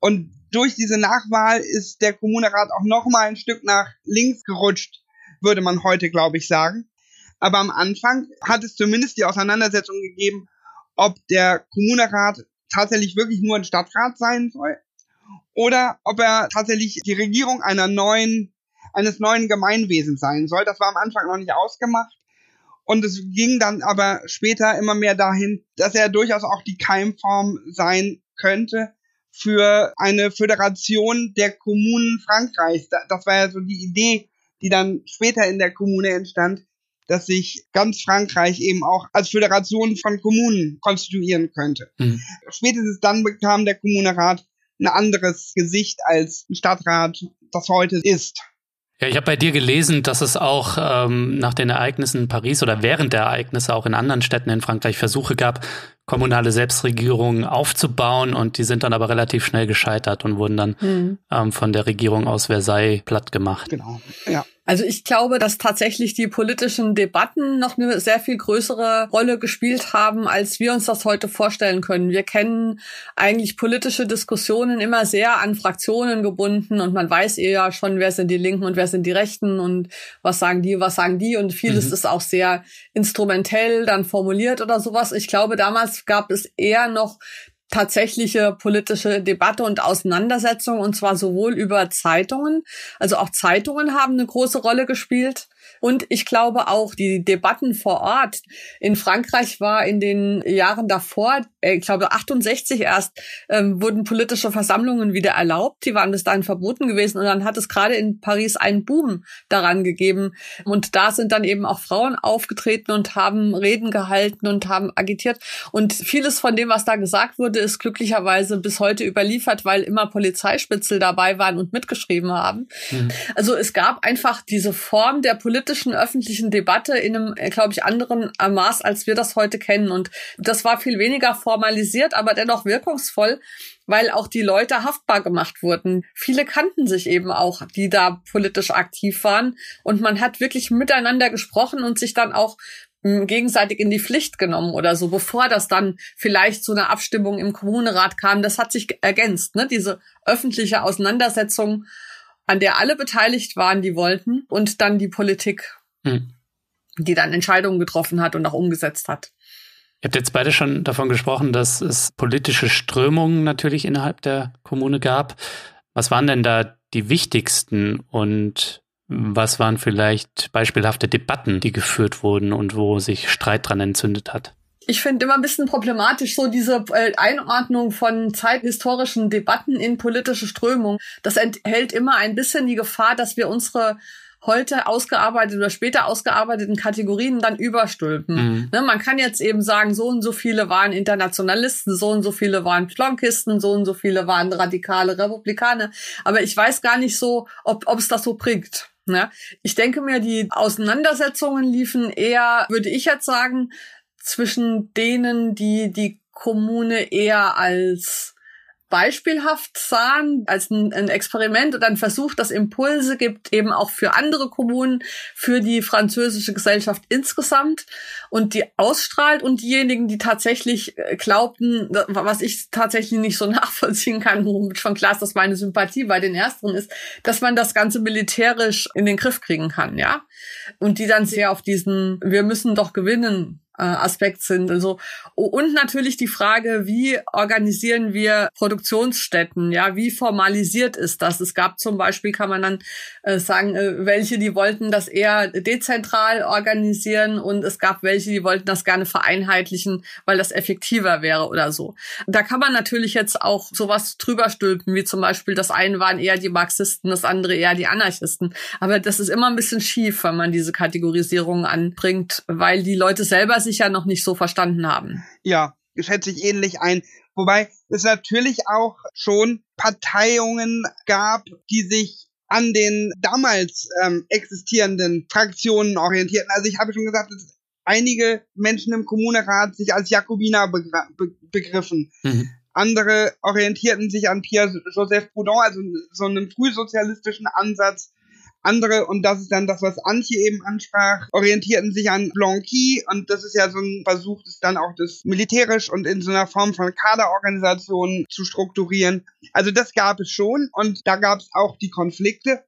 Und durch diese Nachwahl ist der Kommunerat auch nochmal ein Stück nach links gerutscht, würde man heute, glaube ich, sagen. Aber am Anfang hat es zumindest die Auseinandersetzung gegeben, ob der Kommunerat tatsächlich wirklich nur ein Stadtrat sein soll oder ob er tatsächlich die Regierung einer neuen eines neuen Gemeinwesens sein soll. Das war am Anfang noch nicht ausgemacht. Und es ging dann aber später immer mehr dahin, dass er durchaus auch die Keimform sein könnte für eine Föderation der Kommunen Frankreichs. Das war ja so die Idee, die dann später in der Kommune entstand, dass sich ganz Frankreich eben auch als Föderation von Kommunen konstituieren könnte. Mhm. Spätestens dann bekam der Kommunerat ein anderes Gesicht als ein Stadtrat das heute ist. Ja, ich habe bei dir gelesen, dass es auch ähm, nach den Ereignissen in Paris oder während der Ereignisse auch in anderen Städten in Frankreich Versuche gab, kommunale Selbstregierungen aufzubauen und die sind dann aber relativ schnell gescheitert und wurden dann mhm. ähm, von der Regierung aus Versailles platt gemacht. Genau, ja. Also ich glaube, dass tatsächlich die politischen Debatten noch eine sehr viel größere Rolle gespielt haben, als wir uns das heute vorstellen können. Wir kennen eigentlich politische Diskussionen immer sehr an Fraktionen gebunden und man weiß eher schon, wer sind die Linken und wer sind die Rechten und was sagen die, was sagen die und vieles mhm. ist auch sehr instrumentell dann formuliert oder sowas. Ich glaube, damals gab es eher noch tatsächliche politische Debatte und Auseinandersetzung und zwar sowohl über Zeitungen, also auch Zeitungen haben eine große Rolle gespielt. Und ich glaube auch die Debatten vor Ort in Frankreich war in den Jahren davor, ich glaube 68 erst, ähm, wurden politische Versammlungen wieder erlaubt. Die waren bis dahin verboten gewesen. Und dann hat es gerade in Paris einen Boom daran gegeben. Und da sind dann eben auch Frauen aufgetreten und haben Reden gehalten und haben agitiert. Und vieles von dem, was da gesagt wurde, ist glücklicherweise bis heute überliefert, weil immer Polizeispitzel dabei waren und mitgeschrieben haben. Mhm. Also es gab einfach diese Form der politischen öffentlichen Debatte in einem, äh, glaube ich, anderen Maß, als wir das heute kennen. Und das war viel weniger formalisiert, aber dennoch wirkungsvoll, weil auch die Leute haftbar gemacht wurden. Viele kannten sich eben auch, die da politisch aktiv waren. Und man hat wirklich miteinander gesprochen und sich dann auch hm, gegenseitig in die Pflicht genommen oder so, bevor das dann vielleicht zu einer Abstimmung im Kommunerat kam. Das hat sich ergänzt, ne? diese öffentliche Auseinandersetzung an der alle beteiligt waren, die wollten, und dann die Politik, hm. die dann Entscheidungen getroffen hat und auch umgesetzt hat. Ihr habt jetzt beide schon davon gesprochen, dass es politische Strömungen natürlich innerhalb der Kommune gab. Was waren denn da die wichtigsten und was waren vielleicht beispielhafte Debatten, die geführt wurden und wo sich Streit dran entzündet hat? ich finde immer ein bisschen problematisch so diese äh, Einordnung von zeithistorischen Debatten in politische Strömungen. Das enthält immer ein bisschen die Gefahr, dass wir unsere heute ausgearbeiteten oder später ausgearbeiteten Kategorien dann überstülpen. Mhm. Ne, man kann jetzt eben sagen, so und so viele waren Internationalisten, so und so viele waren Plonkisten, so und so viele waren radikale Republikaner. Aber ich weiß gar nicht so, ob es das so bringt. Ne? Ich denke mir, die Auseinandersetzungen liefen eher, würde ich jetzt sagen, zwischen denen, die die Kommune eher als beispielhaft sahen, als ein, ein, Experiment oder ein Versuch, das Impulse gibt, eben auch für andere Kommunen, für die französische Gesellschaft insgesamt und die ausstrahlt und diejenigen, die tatsächlich äh, glaubten, was ich tatsächlich nicht so *laughs* nachvollziehen kann, womit schon klar ist, dass meine Sympathie bei den Ersteren ist, dass man das Ganze militärisch in den Griff kriegen kann, ja. Und die dann sehr auf diesen, wir müssen doch gewinnen Aspekt sind. Also und natürlich die Frage, wie organisieren wir Produktionsstätten? Ja, wie formalisiert ist das? Es gab zum Beispiel, kann man dann äh, sagen, äh, welche die wollten das eher dezentral organisieren und es gab welche, die wollten das gerne vereinheitlichen, weil das effektiver wäre oder so. Da kann man natürlich jetzt auch sowas drüber stülpen, wie zum Beispiel das eine waren eher die Marxisten, das andere eher die Anarchisten. Aber das ist immer ein bisschen schief, wenn man diese Kategorisierung anbringt, weil die Leute selber sich ja noch nicht so verstanden haben. Ja, schätze ich ähnlich ein. Wobei es natürlich auch schon Parteiungen gab, die sich an den damals ähm, existierenden Fraktionen orientierten. Also ich habe schon gesagt, dass einige Menschen im Kommunerat sich als Jakobiner be begriffen. Mhm. Andere orientierten sich an Pierre-Joseph Proudhon, also so einem frühsozialistischen Ansatz andere, und das ist dann das, was Antje eben ansprach, orientierten sich an Blanqui und das ist ja so ein Versuch, das dann auch das militärisch und in so einer Form von Kaderorganisation zu strukturieren. Also das gab es schon und da gab es auch die Konflikte.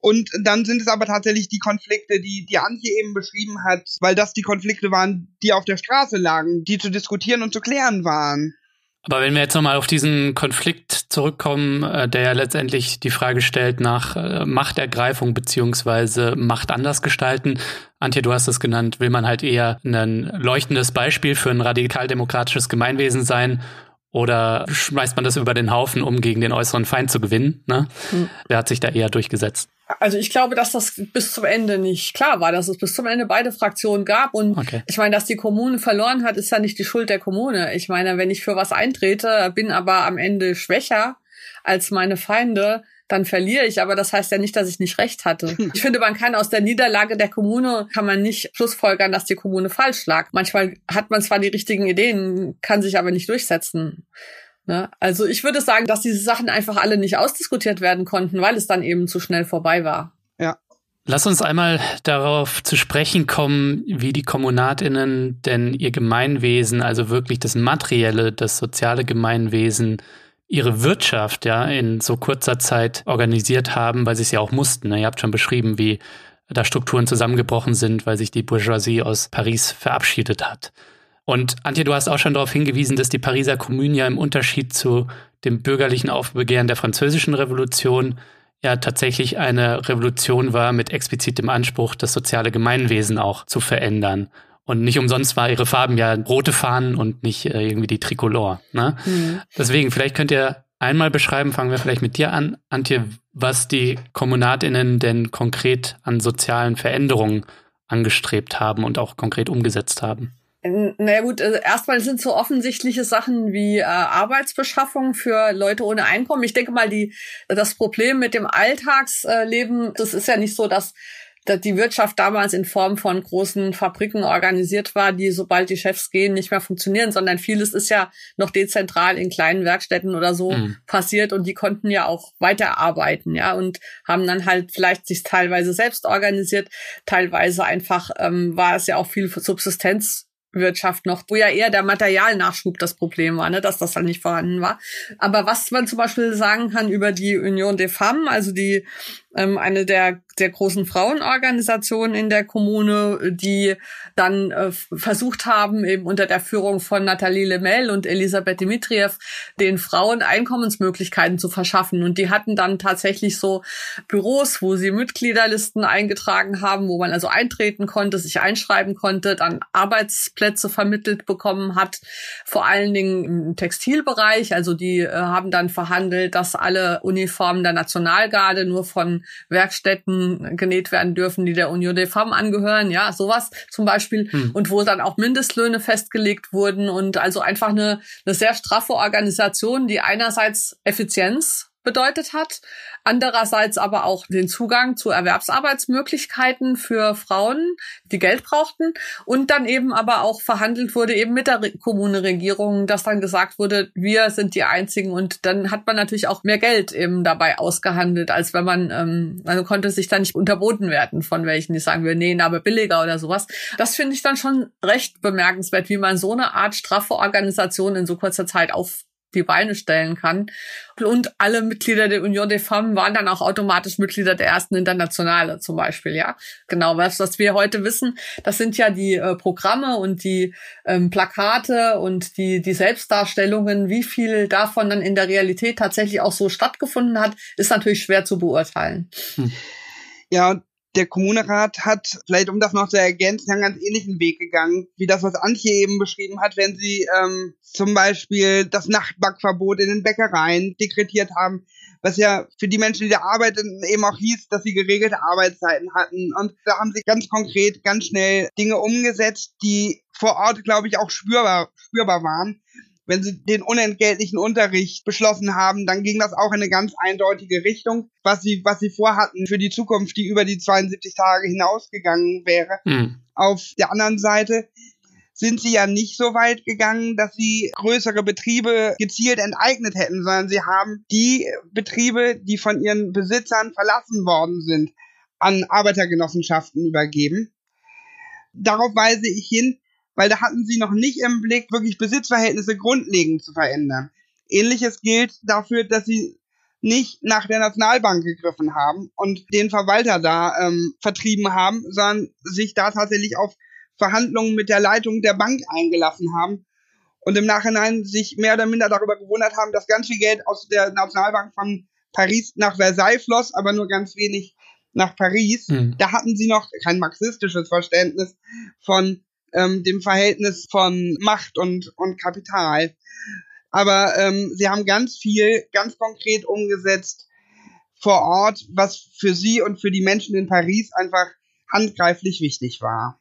Und dann sind es aber tatsächlich die Konflikte, die, die Antje eben beschrieben hat, weil das die Konflikte waren, die auf der Straße lagen, die zu diskutieren und zu klären waren. Aber wenn wir jetzt nochmal auf diesen Konflikt zurückkommen, äh, der ja letztendlich die Frage stellt nach äh, Machtergreifung beziehungsweise Macht anders gestalten. Antje, du hast es genannt, will man halt eher ein leuchtendes Beispiel für ein radikaldemokratisches Gemeinwesen sein oder schmeißt man das über den Haufen, um gegen den äußeren Feind zu gewinnen? Ne? Hm. Wer hat sich da eher durchgesetzt? Also ich glaube, dass das bis zum Ende nicht klar war, dass es bis zum Ende beide Fraktionen gab. Und okay. ich meine, dass die Kommune verloren hat, ist ja nicht die Schuld der Kommune. Ich meine, wenn ich für was eintrete, bin aber am Ende schwächer als meine Feinde, dann verliere ich. Aber das heißt ja nicht, dass ich nicht recht hatte. *laughs* Ich finde, man kann aus der Niederlage der Kommune, kann man nicht schlussfolgern, dass die Kommune falsch lag. Manchmal hat man zwar die richtigen Ideen, kann sich aber nicht durchsetzen. Ne? Also ich würde sagen, dass diese Sachen einfach alle nicht ausdiskutiert werden konnten, weil es dann eben zu schnell vorbei war. Ja. Lass uns einmal darauf zu sprechen kommen, wie die Kommunatinnen denn ihr Gemeinwesen, also wirklich das materielle, das soziale Gemeinwesen, ihre Wirtschaft ja in so kurzer Zeit organisiert haben, weil sie es ja auch mussten. Ne? Ihr habt schon beschrieben, wie da Strukturen zusammengebrochen sind, weil sich die Bourgeoisie aus Paris verabschiedet hat. Und Antje, du hast auch schon darauf hingewiesen, dass die Pariser Kommune ja im Unterschied zu dem bürgerlichen Aufbegehren der französischen Revolution ja tatsächlich eine Revolution war mit explizitem Anspruch, das soziale Gemeinwesen auch zu verändern. Und nicht umsonst war ihre Farben ja rote Fahnen und nicht äh, irgendwie die Tricolor. Ne? Mhm. Deswegen, vielleicht könnt ihr einmal beschreiben, fangen wir vielleicht mit dir an, Antje, was die Kommunatinnen denn konkret an sozialen Veränderungen angestrebt haben und auch konkret umgesetzt haben. Naja gut, also erstmal sind so offensichtliche Sachen wie äh, Arbeitsbeschaffung für Leute ohne Einkommen. Ich denke mal, die das Problem mit dem Alltagsleben, das ist ja nicht so, dass die Wirtschaft damals in Form von großen Fabriken organisiert war, die sobald die Chefs gehen nicht mehr funktionieren, sondern vieles ist ja noch dezentral in kleinen Werkstätten oder so mhm. passiert und die konnten ja auch weiterarbeiten, ja, und haben dann halt vielleicht sich teilweise selbst organisiert, teilweise einfach ähm, war es ja auch viel Subsistenz Wirtschaft noch, wo ja eher der Materialnachschub das Problem war, ne, dass das dann nicht vorhanden war. Aber was man zum Beispiel sagen kann über die Union des Femmes, also die ähm, eine der der großen Frauenorganisationen in der Kommune, die dann äh, versucht haben, eben unter der Führung von Nathalie Lemel und Elisabeth Dimitriev den Frauen Einkommensmöglichkeiten zu verschaffen. Und die hatten dann tatsächlich so Büros, wo sie Mitgliederlisten eingetragen haben, wo man also eintreten konnte, sich einschreiben konnte, dann Arbeitsplätze vermittelt bekommen hat, vor allen Dingen im Textilbereich. Also die äh, haben dann verhandelt, dass alle Uniformen der Nationalgarde nur von Werkstätten genäht werden dürfen, die der Union des Femmes angehören, ja, sowas zum Beispiel. Hm. Und wo dann auch Mindestlöhne festgelegt wurden und also einfach eine, eine sehr straffe Organisation, die einerseits Effizienz bedeutet hat. Andererseits aber auch den Zugang zu Erwerbsarbeitsmöglichkeiten für Frauen, die Geld brauchten. Und dann eben aber auch verhandelt wurde eben mit der Kommune-Regierung, dass dann gesagt wurde, wir sind die Einzigen. Und dann hat man natürlich auch mehr Geld eben dabei ausgehandelt, als wenn man, ähm, also konnte sich dann nicht unterboten werden von welchen, die sagen, wir nähen aber billiger oder sowas. Das finde ich dann schon recht bemerkenswert, wie man so eine Art straffe Organisation in so kurzer Zeit auf die Beine stellen kann. Und alle Mitglieder der Union des Femmes waren dann auch automatisch Mitglieder der ersten Internationale zum Beispiel, ja. Genau, was, was wir heute wissen, das sind ja die äh, Programme und die ähm, Plakate und die, die Selbstdarstellungen. Wie viel davon dann in der Realität tatsächlich auch so stattgefunden hat, ist natürlich schwer zu beurteilen. Hm. Ja, der Kommunerat hat, vielleicht um das noch zu ergänzen, einen ganz ähnlichen Weg gegangen, wie das, was Antje eben beschrieben hat, wenn sie ähm, zum Beispiel das Nachtbackverbot in den Bäckereien dekretiert haben, was ja für die Menschen, die da arbeiten, eben auch hieß, dass sie geregelte Arbeitszeiten hatten. Und da haben sie ganz konkret, ganz schnell Dinge umgesetzt, die vor Ort, glaube ich, auch spürbar, spürbar waren wenn sie den unentgeltlichen Unterricht beschlossen haben, dann ging das auch in eine ganz eindeutige Richtung, was sie, was sie vorhatten für die Zukunft, die über die 72 Tage hinausgegangen wäre. Mhm. Auf der anderen Seite sind sie ja nicht so weit gegangen, dass sie größere Betriebe gezielt enteignet hätten, sondern sie haben die Betriebe, die von ihren Besitzern verlassen worden sind, an Arbeitergenossenschaften übergeben. Darauf weise ich hin, weil da hatten sie noch nicht im Blick, wirklich Besitzverhältnisse grundlegend zu verändern. Ähnliches gilt dafür, dass sie nicht nach der Nationalbank gegriffen haben und den Verwalter da ähm, vertrieben haben, sondern sich da tatsächlich auf Verhandlungen mit der Leitung der Bank eingelassen haben und im Nachhinein sich mehr oder minder darüber gewundert haben, dass ganz viel Geld aus der Nationalbank von Paris nach Versailles floss, aber nur ganz wenig nach Paris. Mhm. Da hatten sie noch kein marxistisches Verständnis von ähm, dem Verhältnis von Macht und, und Kapital. Aber ähm, sie haben ganz viel, ganz konkret umgesetzt vor Ort, was für sie und für die Menschen in Paris einfach handgreiflich wichtig war.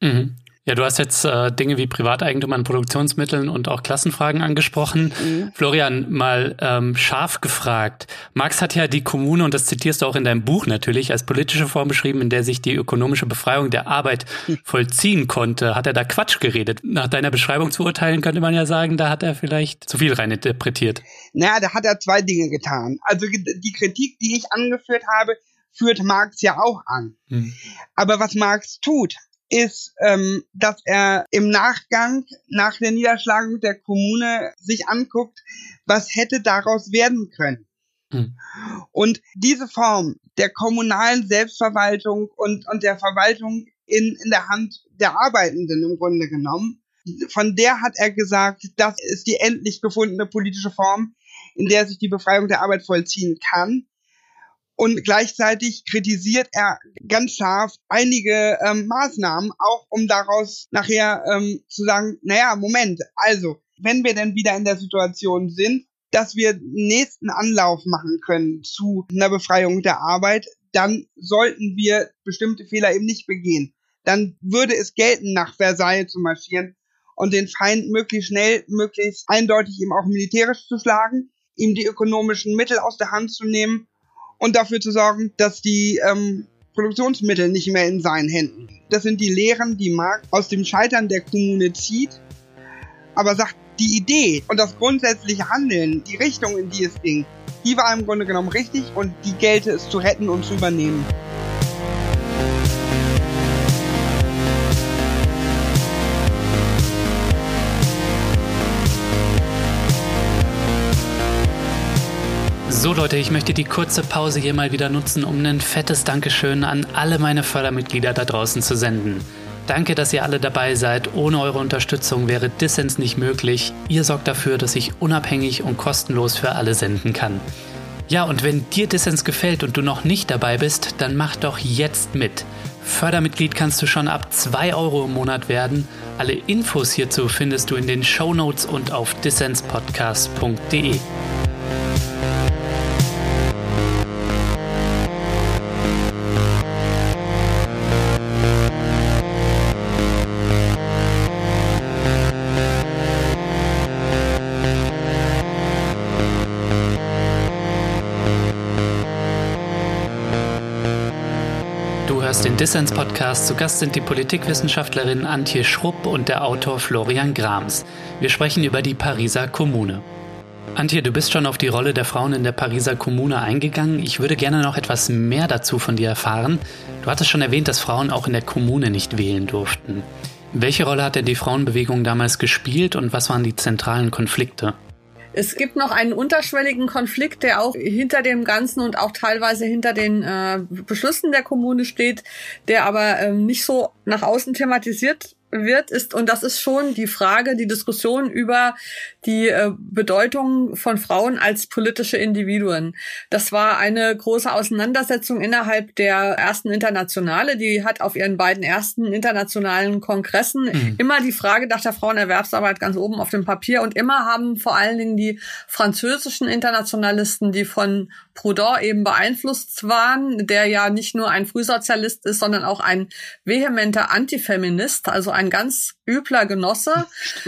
Mhm. Ja, du hast jetzt äh, Dinge wie Privateigentum an Produktionsmitteln und auch Klassenfragen angesprochen. Mhm. Florian, mal ähm, scharf gefragt. Marx hat ja die Kommune, und das zitierst du auch in deinem Buch natürlich, als politische Form beschrieben, in der sich die ökonomische Befreiung der Arbeit mhm. vollziehen konnte. Hat er da Quatsch geredet? Nach deiner Beschreibung zu urteilen, könnte man ja sagen, da hat er vielleicht zu viel reininterpretiert. Naja, da hat er zwei Dinge getan. Also die Kritik, die ich angeführt habe, führt Marx ja auch an. Mhm. Aber was Marx tut, ist, ähm, dass er im Nachgang nach der Niederschlagung der Kommune sich anguckt, was hätte daraus werden können. Hm. Und diese Form der kommunalen Selbstverwaltung und, und der Verwaltung in, in der Hand der Arbeitenden im Grunde genommen, von der hat er gesagt, das ist die endlich gefundene politische Form, in der sich die Befreiung der Arbeit vollziehen kann. Und gleichzeitig kritisiert er ganz scharf einige ähm, Maßnahmen, auch um daraus nachher ähm, zu sagen, naja, Moment, also, wenn wir denn wieder in der Situation sind, dass wir nächsten Anlauf machen können zu einer Befreiung der Arbeit, dann sollten wir bestimmte Fehler eben nicht begehen. Dann würde es gelten, nach Versailles zu marschieren und den Feind möglichst schnell, möglichst eindeutig eben auch militärisch zu schlagen, ihm die ökonomischen Mittel aus der Hand zu nehmen und dafür zu sorgen, dass die ähm, Produktionsmittel nicht mehr in seinen Händen. Das sind die Lehren, die Marx aus dem Scheitern der Kommune zieht, aber sagt, die Idee und das grundsätzliche Handeln, die Richtung, in die es ging, die war im Grunde genommen richtig und die gelte es zu retten und zu übernehmen. So Leute, ich möchte die kurze Pause hier mal wieder nutzen, um ein fettes Dankeschön an alle meine Fördermitglieder da draußen zu senden. Danke, dass ihr alle dabei seid. Ohne eure Unterstützung wäre Dissens nicht möglich. Ihr sorgt dafür, dass ich unabhängig und kostenlos für alle senden kann. Ja, und wenn dir Dissens gefällt und du noch nicht dabei bist, dann mach doch jetzt mit. Fördermitglied kannst du schon ab 2 Euro im Monat werden. Alle Infos hierzu findest du in den Show Notes und auf dissenspodcast.de. Dissens-Podcast. Zu Gast sind die Politikwissenschaftlerin Antje Schrupp und der Autor Florian Grams. Wir sprechen über die Pariser Kommune. Antje, du bist schon auf die Rolle der Frauen in der Pariser Kommune eingegangen. Ich würde gerne noch etwas mehr dazu von dir erfahren. Du hattest schon erwähnt, dass Frauen auch in der Kommune nicht wählen durften. Welche Rolle hat denn die Frauenbewegung damals gespielt und was waren die zentralen Konflikte? Es gibt noch einen unterschwelligen Konflikt, der auch hinter dem Ganzen und auch teilweise hinter den äh, Beschlüssen der Kommune steht, der aber ähm, nicht so nach außen thematisiert wird, ist, und das ist schon die Frage, die Diskussion über die äh, Bedeutung von Frauen als politische Individuen. Das war eine große Auseinandersetzung innerhalb der ersten Internationale. Die hat auf ihren beiden ersten internationalen Kongressen mhm. immer die Frage nach der Frauenerwerbsarbeit ganz oben auf dem Papier und immer haben vor allen Dingen die französischen Internationalisten, die von Proudhon eben beeinflusst waren, der ja nicht nur ein Frühsozialist ist, sondern auch ein vehementer Antifeminist, also ein ganz übler Genosse,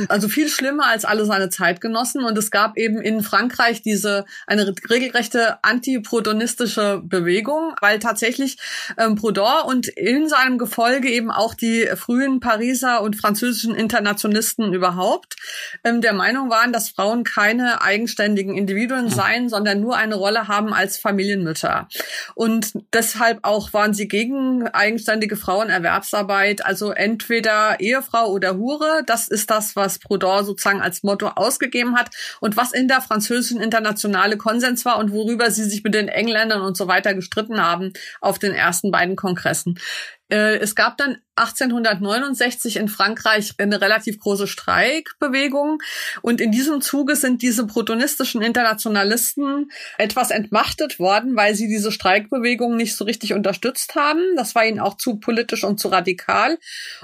also viel schlimmer als alle seine Zeitgenossen. Und es gab eben in Frankreich diese eine regelrechte antiprodonistische Bewegung, weil tatsächlich ähm, Proudhon und in seinem Gefolge eben auch die frühen Pariser und französischen Internationalisten überhaupt ähm, der Meinung waren, dass Frauen keine eigenständigen Individuen hm. seien, sondern nur eine Rolle haben als Familienmütter. Und deshalb auch waren sie gegen eigenständige Frauenerwerbsarbeit, also entweder Ehefrau oder Hure. Das ist das, was Proudhon sozusagen als Motto ausgegeben hat und was in der französischen Internationale Konsens war und worüber sie sich mit den Engländern und so weiter gestritten haben auf den ersten beiden Kongressen. äh, es gab dann 1869 in Frankreich eine relativ große Streikbewegung. Und in diesem Zuge sind diese protonistischen Internationalisten etwas entmachtet worden, weil sie diese Streikbewegung nicht so richtig unterstützt haben. Das war ihnen auch zu politisch und zu radikal.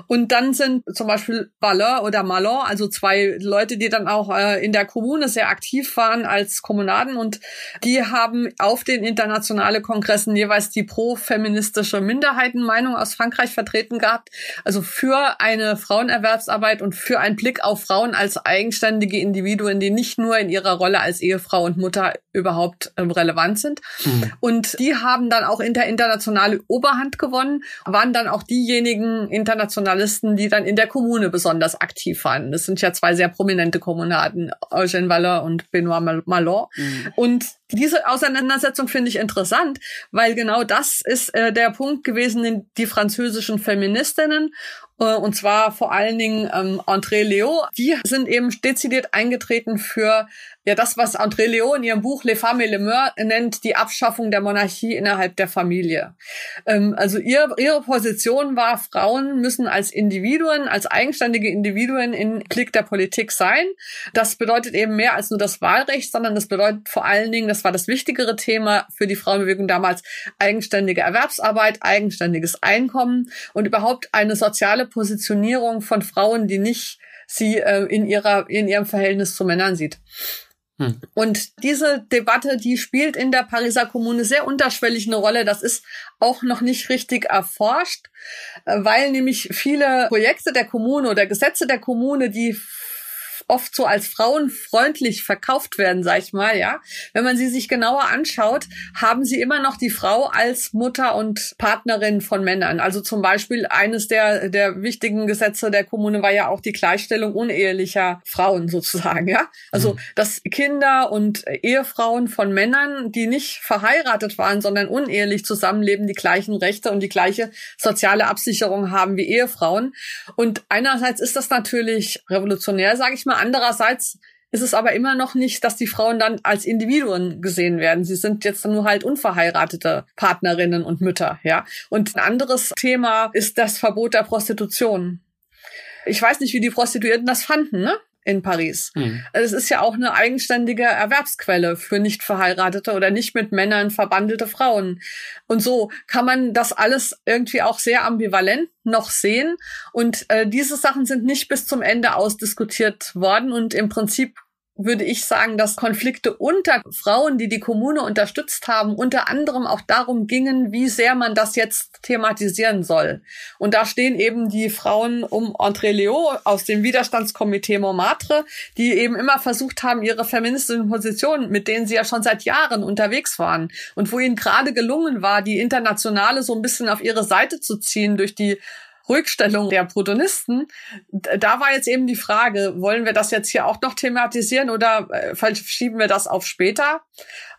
Und dann sind zum Beispiel Ballon oder Malon, also zwei Leute, die dann auch äh, in der Kommune sehr aktiv waren als Kommunaden und die haben auf den internationale Kongressen jeweils die pro-feministische Minderheitenmeinung aus Frankreich vertreten gehabt also für eine Frauenerwerbsarbeit und für einen Blick auf Frauen als eigenständige Individuen, die nicht nur in ihrer Rolle als Ehefrau und Mutter überhaupt ähm, relevant sind. Mhm. Und die haben dann auch in der internationale Oberhand gewonnen, waren dann auch diejenigen Internationalisten, die dann in der Kommune besonders aktiv waren. Das sind ja zwei sehr prominente Kommunaden, Eugène Waller und Benoit Malon. Mhm. Und diese Auseinandersetzung finde ich interessant, weil genau das ist äh, der Punkt gewesen, den die französischen Feministinnen äh, und zwar vor allen Dingen ähm, André Leo, die sind eben dezidiert eingetreten für ja das, was André Leo in ihrem Buch Les Femmes et les Meurs nennt, die Abschaffung der Monarchie innerhalb der Familie. Ähm, also ihr, ihre Position war, Frauen müssen als Individuen, als eigenständige Individuen in Klick der Politik sein. Das bedeutet eben mehr als nur das Wahlrecht, sondern das bedeutet vor allen Dingen, das war das wichtigere Thema für die Frauenbewegung damals, eigenständige Erwerbsarbeit, eigenständiges Einkommen und überhaupt eine soziale Positionierung von Frauen, die nicht sie äh, in ihrer in ihrem Verhältnis zu Männern sieht. Hm. Und diese Debatte, die spielt in der Pariser Kommune sehr unterschwellig eine Rolle. Das ist auch noch nicht richtig erforscht, äh, weil nämlich viele Projekte der Kommune oder Gesetze der Kommune, die oft so als frauenfreundlich verkauft werden, sag ich mal, ja. Wenn man sie sich genauer anschaut, haben sie immer noch die Frau als Mutter und Partnerin von Männern. Also zum Beispiel eines der, der wichtigen Gesetze der Kommune war ja auch die Gleichstellung unehelicher Frauen sozusagen, ja. Also, mhm. dass Kinder und Ehefrauen von Männern, die nicht verheiratet waren, sondern unehelich zusammenleben, die gleichen Rechte und die gleiche soziale Absicherung haben wie Ehefrauen. Und einerseits ist das natürlich revolutionär, sage ich mal, Andererseits ist es aber immer noch nicht, dass die Frauen dann als Individuen gesehen werden. Sie sind jetzt nur halt unverheiratete Partnerinnen und Mütter, ja. Und ein anderes Thema ist das Verbot der Prostitution. Ich weiß nicht, wie die Prostituierten das fanden, ne? In Paris. Mhm. Es ist ja auch eine eigenständige Erwerbsquelle für nicht verheiratete oder nicht mit Männern verbandelte Frauen. Und so kann man das alles irgendwie auch sehr ambivalent noch sehen. Und äh, diese Sachen sind nicht bis zum Ende ausdiskutiert worden und im Prinzip würde ich sagen, dass Konflikte unter Frauen, die die Kommune unterstützt haben, unter anderem auch darum gingen, wie sehr man das jetzt thematisieren soll. Und da stehen eben die Frauen um André Leo aus dem Widerstandskomitee Montmartre, die eben immer versucht haben, ihre feministischen Positionen, mit denen sie ja schon seit Jahren unterwegs waren und wo ihnen gerade gelungen war, die Internationale so ein bisschen auf ihre Seite zu ziehen durch die Rückstellung der Protonisten. Da war jetzt eben die Frage, wollen wir das jetzt hier auch noch thematisieren oder äh, verschieben wir das auf später?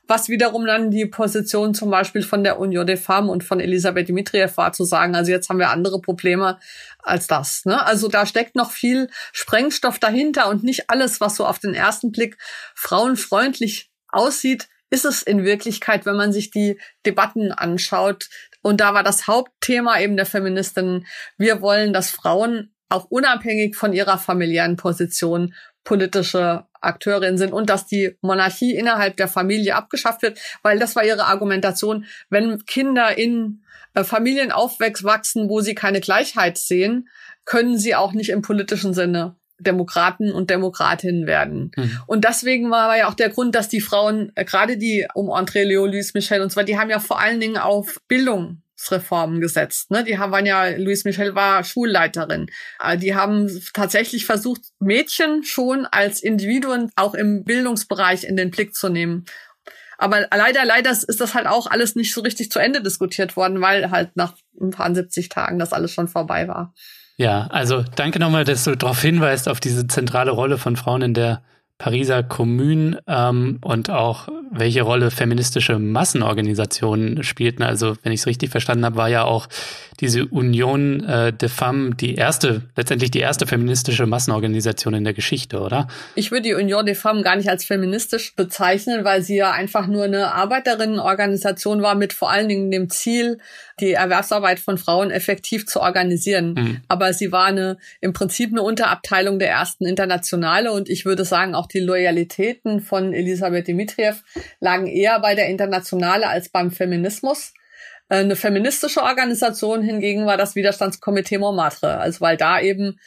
Was wiederum dann die Position zum Beispiel von der Union des Femmes und von Elisabeth Dimitriev war, zu sagen, also jetzt haben wir andere Probleme als das. Ne? Also da steckt noch viel Sprengstoff dahinter und nicht alles, was so auf den ersten Blick frauenfreundlich aussieht, ist es in Wirklichkeit, wenn man sich die Debatten anschaut, und da war das Hauptthema eben der Feministinnen, wir wollen, dass Frauen auch unabhängig von ihrer familiären Position politische Akteurinnen sind und dass die Monarchie innerhalb der Familie abgeschafft wird, weil das war ihre Argumentation, wenn Kinder in äh, Familien aufwachsen, wo sie keine Gleichheit sehen, können sie auch nicht im politischen Sinne Demokraten und Demokratinnen werden. Mhm. Und deswegen war ja auch der Grund, dass die Frauen, äh, gerade die um André Leo, Louis Michel und zwar, die haben ja vor allen Dingen auf Bildungsreformen gesetzt. Ne? Die haben waren ja, Louis Michel war Schulleiterin. Äh, die haben tatsächlich versucht, Mädchen schon als Individuen auch im Bildungsbereich in den Blick zu nehmen. Aber leider, leider ist das halt auch alles nicht so richtig zu Ende diskutiert worden, weil halt nach ein paar 70 Tagen das alles schon vorbei war. Ja, also danke nochmal, dass du darauf hinweist, auf diese zentrale Rolle von Frauen in der Pariser Kommune ähm, und auch welche Rolle feministische Massenorganisationen spielten. Also, wenn ich es richtig verstanden habe, war ja auch diese Union äh, de Femmes die erste, letztendlich die erste feministische Massenorganisation in der Geschichte, oder? Ich würde die Union de Femmes gar nicht als feministisch bezeichnen, weil sie ja einfach nur eine Arbeiterinnenorganisation war mit vor allen Dingen dem Ziel, die Erwerbsarbeit von Frauen effektiv zu organisieren. Mhm. Aber sie war eine, im Prinzip eine Unterabteilung der ersten Internationale und ich würde sagen, auch die Loyalitäten von Elisabeth Dimitriev lagen eher bei der Internationale als beim Feminismus. Äh, eine feministische Organisation hingegen war das Widerstandskomitee Montmartre, also weil da eben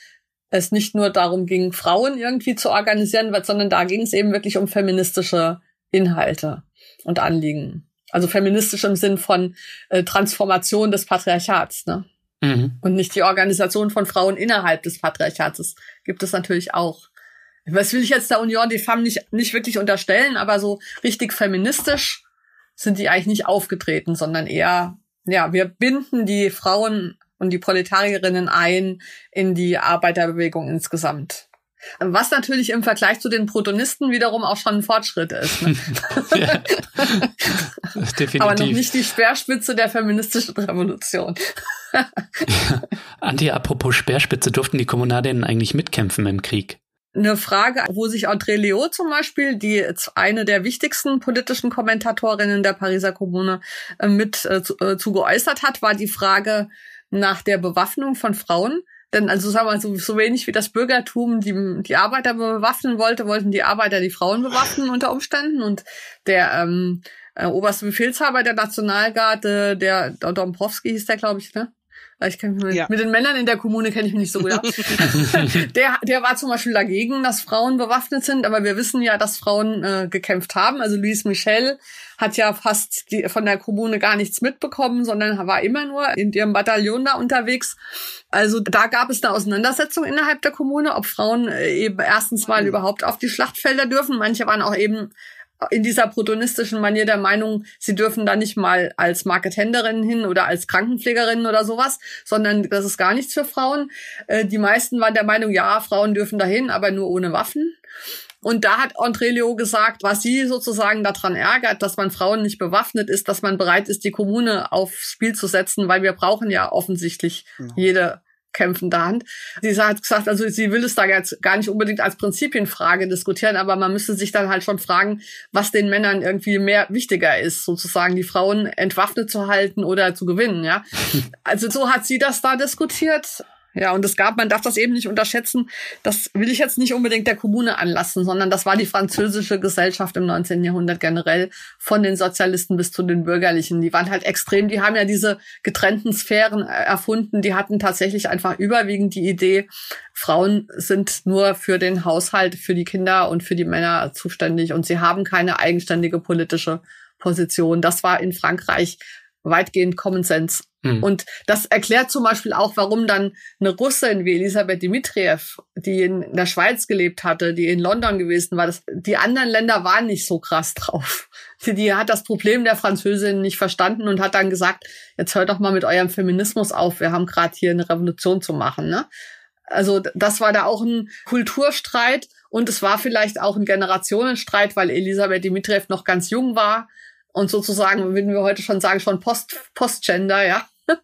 es nicht nur darum ging, Frauen irgendwie zu organisieren, sondern da ging es eben wirklich um feministische Inhalte und Anliegen. Also feministisch im Sinn von äh, Transformation des Patriarchats, ne? Mhm. Und nicht die Organisation von Frauen innerhalb des Patriarchats. Das gibt es natürlich auch. Was will ich jetzt der Union des Femmes nicht, nicht wirklich unterstellen, aber so richtig feministisch sind die eigentlich nicht aufgetreten, sondern eher, ja, wir binden die Frauen und die Proletarierinnen ein in die Arbeiterbewegung insgesamt. Was natürlich im Vergleich zu den Protonisten wiederum auch schon ein Fortschritt ist. Ne? *laughs* ja, *laughs* definitiv. Aber noch nicht die Speerspitze der feministischen Revolution. *laughs* ja. Andi, apropos Speerspitze, durften die Kommunadinnen eigentlich mitkämpfen im Krieg? Eine Frage, wo sich André Leo zum Beispiel, die eine der wichtigsten politischen Kommentatorinnen der Pariser Kommune, äh, mit äh, zu, äh, geäußert hat, war die Frage nach der Bewaffnung von Frauen. Denn also sagen wir mal, so, so wenig wie das Bürgertum die, die Arbeiter bewaffnen wollte, wollten die Arbeiter die Frauen bewaffnen unter Umständen. Und der ähm, äh, oberste Befehlshaber der Nationalgarde, der Dombrowski hieß der, glaube ich, ne? Ich kenn mich mit, ja. mit den Männern in der Kommune kenne ich mich nicht so gut aus. *laughs* der, der war zum Beispiel dagegen, dass Frauen bewaffnet sind, aber wir wissen ja, dass Frauen äh, gekämpft haben. Also Louise Michel hat ja fast die, von der Kommune gar nichts mitbekommen, sondern war immer nur in ihrem Bataillon da unterwegs. Also da gab es eine Auseinandersetzung innerhalb der Kommune, ob Frauen äh, eben erstens mal überhaupt auf die Schlachtfelder dürfen. Manche waren auch eben in dieser protonistischen Manier der Meinung, sie dürfen da nicht mal als Markethändlerin hin oder als Krankenpflegerin oder sowas, sondern das ist gar nichts für Frauen. Äh, die meisten waren der Meinung, ja, Frauen dürfen dahin, aber nur ohne Waffen. Und da hat André Leo gesagt, was sie sozusagen daran ärgert, dass man Frauen nicht bewaffnet ist, dass man bereit ist, die Kommune aufs Spiel zu setzen, weil wir brauchen ja offensichtlich ja. jede kämpfender Hand. Sie hat gesagt, also sie will es da jetzt gar nicht unbedingt als Prinzipienfrage diskutieren, aber man müsste sich dann halt schon fragen, was den Männern irgendwie mehr wichtiger ist, sozusagen die Frauen entwaffnet zu halten oder zu gewinnen, ja. *laughs* Also so hat sie das da diskutiert. Ja, und es gab, man darf das eben nicht unterschätzen, das will ich jetzt nicht unbedingt der Kommune anlassen, sondern das war die französische Gesellschaft im 19. Jahrhundert generell, von den Sozialisten bis zu den Bürgerlichen. Die waren halt extrem, die haben ja diese getrennten Sphären erfunden, die hatten tatsächlich einfach überwiegend die Idee, Frauen sind nur für den Haushalt, für die Kinder und für die Männer zuständig und sie haben keine eigenständige politische Position. Das war in Frankreich weitgehend Common Sense. Mhm. Und das erklärt zum Beispiel auch, warum dann eine Russin wie Elisabeth Dimitriev, die in der Schweiz gelebt hatte, die in London gewesen war, das, die anderen Länder waren nicht so krass *laughs* drauf. Die, die hat das Problem der Französin nicht verstanden und hat dann gesagt, jetzt hört doch mal mit eurem Feminismus auf, wir haben gerade hier eine Revolution zu machen. Ne? Also das war da auch ein Kulturstreit und es war vielleicht auch ein Generationenstreit, weil Elisabeth Dimitriev noch ganz jung war und sozusagen, würden wir heute schon sagen, schon Post, Postgender, ja. *laughs*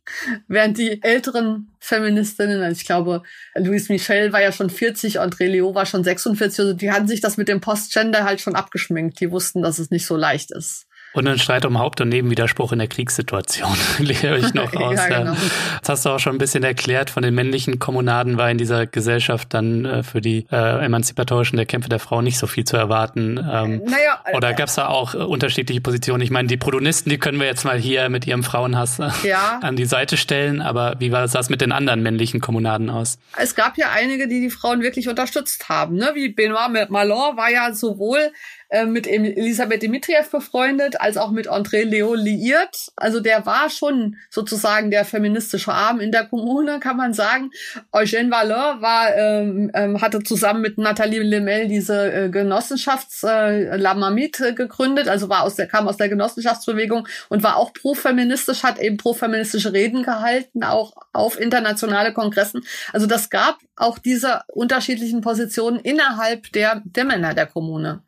Während die älteren Feministinnen, also ich glaube, Louise Michel war ja schon 40, André Leo war schon 46, also die hatten sich das mit dem Postgender halt schon abgeschminkt. Die wussten, dass es nicht so leicht ist. Und ein Streit um Haupt- und Nebenwiderspruch in der Kriegssituation, *laughs* lehre ich noch *laughs* aus. ja, genau. Das hast du auch schon ein bisschen erklärt. Von den männlichen Kommunaden war in dieser Gesellschaft dann äh, für die äh, emanzipatorischen der Kämpfe der Frau nicht so viel zu erwarten. Ähm, naja, äh, oder gab es da auch äh, unterschiedliche Positionen? Ich meine, die Protonisten, die können wir jetzt mal hier mit ihrem Frauenhass äh, ja. an die Seite stellen. Aber wie war das mit den anderen männlichen Kommunaden aus? Es gab ja einige, die die Frauen wirklich unterstützt haben. Ne? Wie Benoit Malon war ja sowohl äh, mit Elisabeth Dimitriev befreundet, als auch mit André Leo liiert. Also der war schon sozusagen der feministische Arm in der Kommune, kann man sagen. Eugène Valeur war, ähm, ähm, hatte zusammen mit Nathalie Lemel diese äh, Genossenschafts äh, La Mamite gegründet, also war aus der, kam aus der Genossenschaftsbewegung und war auch pro-feministisch, hat eben pro-feministische Reden gehalten, auch auf internationale Kongressen. Also das gab auch diese unterschiedlichen Positionen innerhalb der, der Männer der Kommune.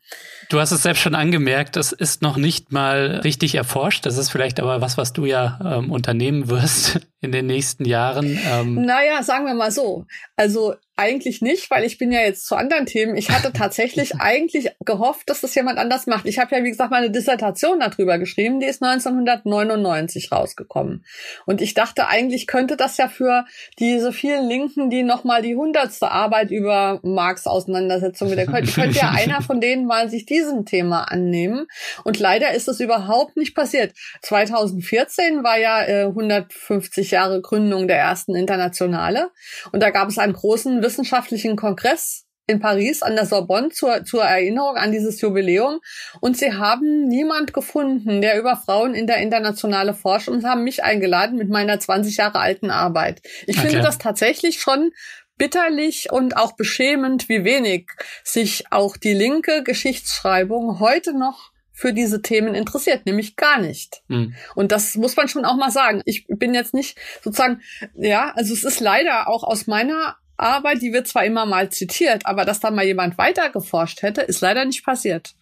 Du hast es selbst schon angemerkt, das ist noch nicht mal richtig erforscht. Das ist vielleicht aber was, was du ja ähm, unternehmen wirst *laughs* in den nächsten Jahren. Ähm. Naja, sagen wir mal so. Also eigentlich nicht, weil ich bin ja jetzt zu anderen Themen. Ich hatte tatsächlich *laughs* eigentlich gehofft, dass das jemand anders macht. Ich habe ja, wie gesagt, meine Dissertation darüber geschrieben. Die ist 1999 rausgekommen. Und ich dachte, eigentlich könnte das ja für diese vielen Linken, die nochmal die hundertste Arbeit über Marx Auseinandersetzung mit der könnte, *laughs* könnte ja einer von denen mal sich diesem Thema annehmen. Und leider ist es überhaupt nicht passiert. 2014 war ja äh, 150 Jahre Gründung der ersten Internationale. Und da gab es einen großen wissenschaftlichen Kongress in Paris an der Sorbonne zur, zur Erinnerung an dieses Jubiläum. Und sie haben niemand gefunden, der über Frauen in der Internationale forscht und haben mich eingeladen mit meiner 20 Jahre alten Arbeit. Ich okay. finde das tatsächlich schon bitterlich und auch beschämend, wie wenig sich auch die linke Geschichtsschreibung heute noch für diese Themen interessiert, nämlich gar nicht. Mhm. Und das muss man schon auch mal sagen. Ich bin jetzt nicht sozusagen, ja, also es ist leider auch aus meiner Arbeit, die wird zwar immer mal zitiert, aber dass da mal jemand weiter geforscht hätte, ist leider nicht passiert.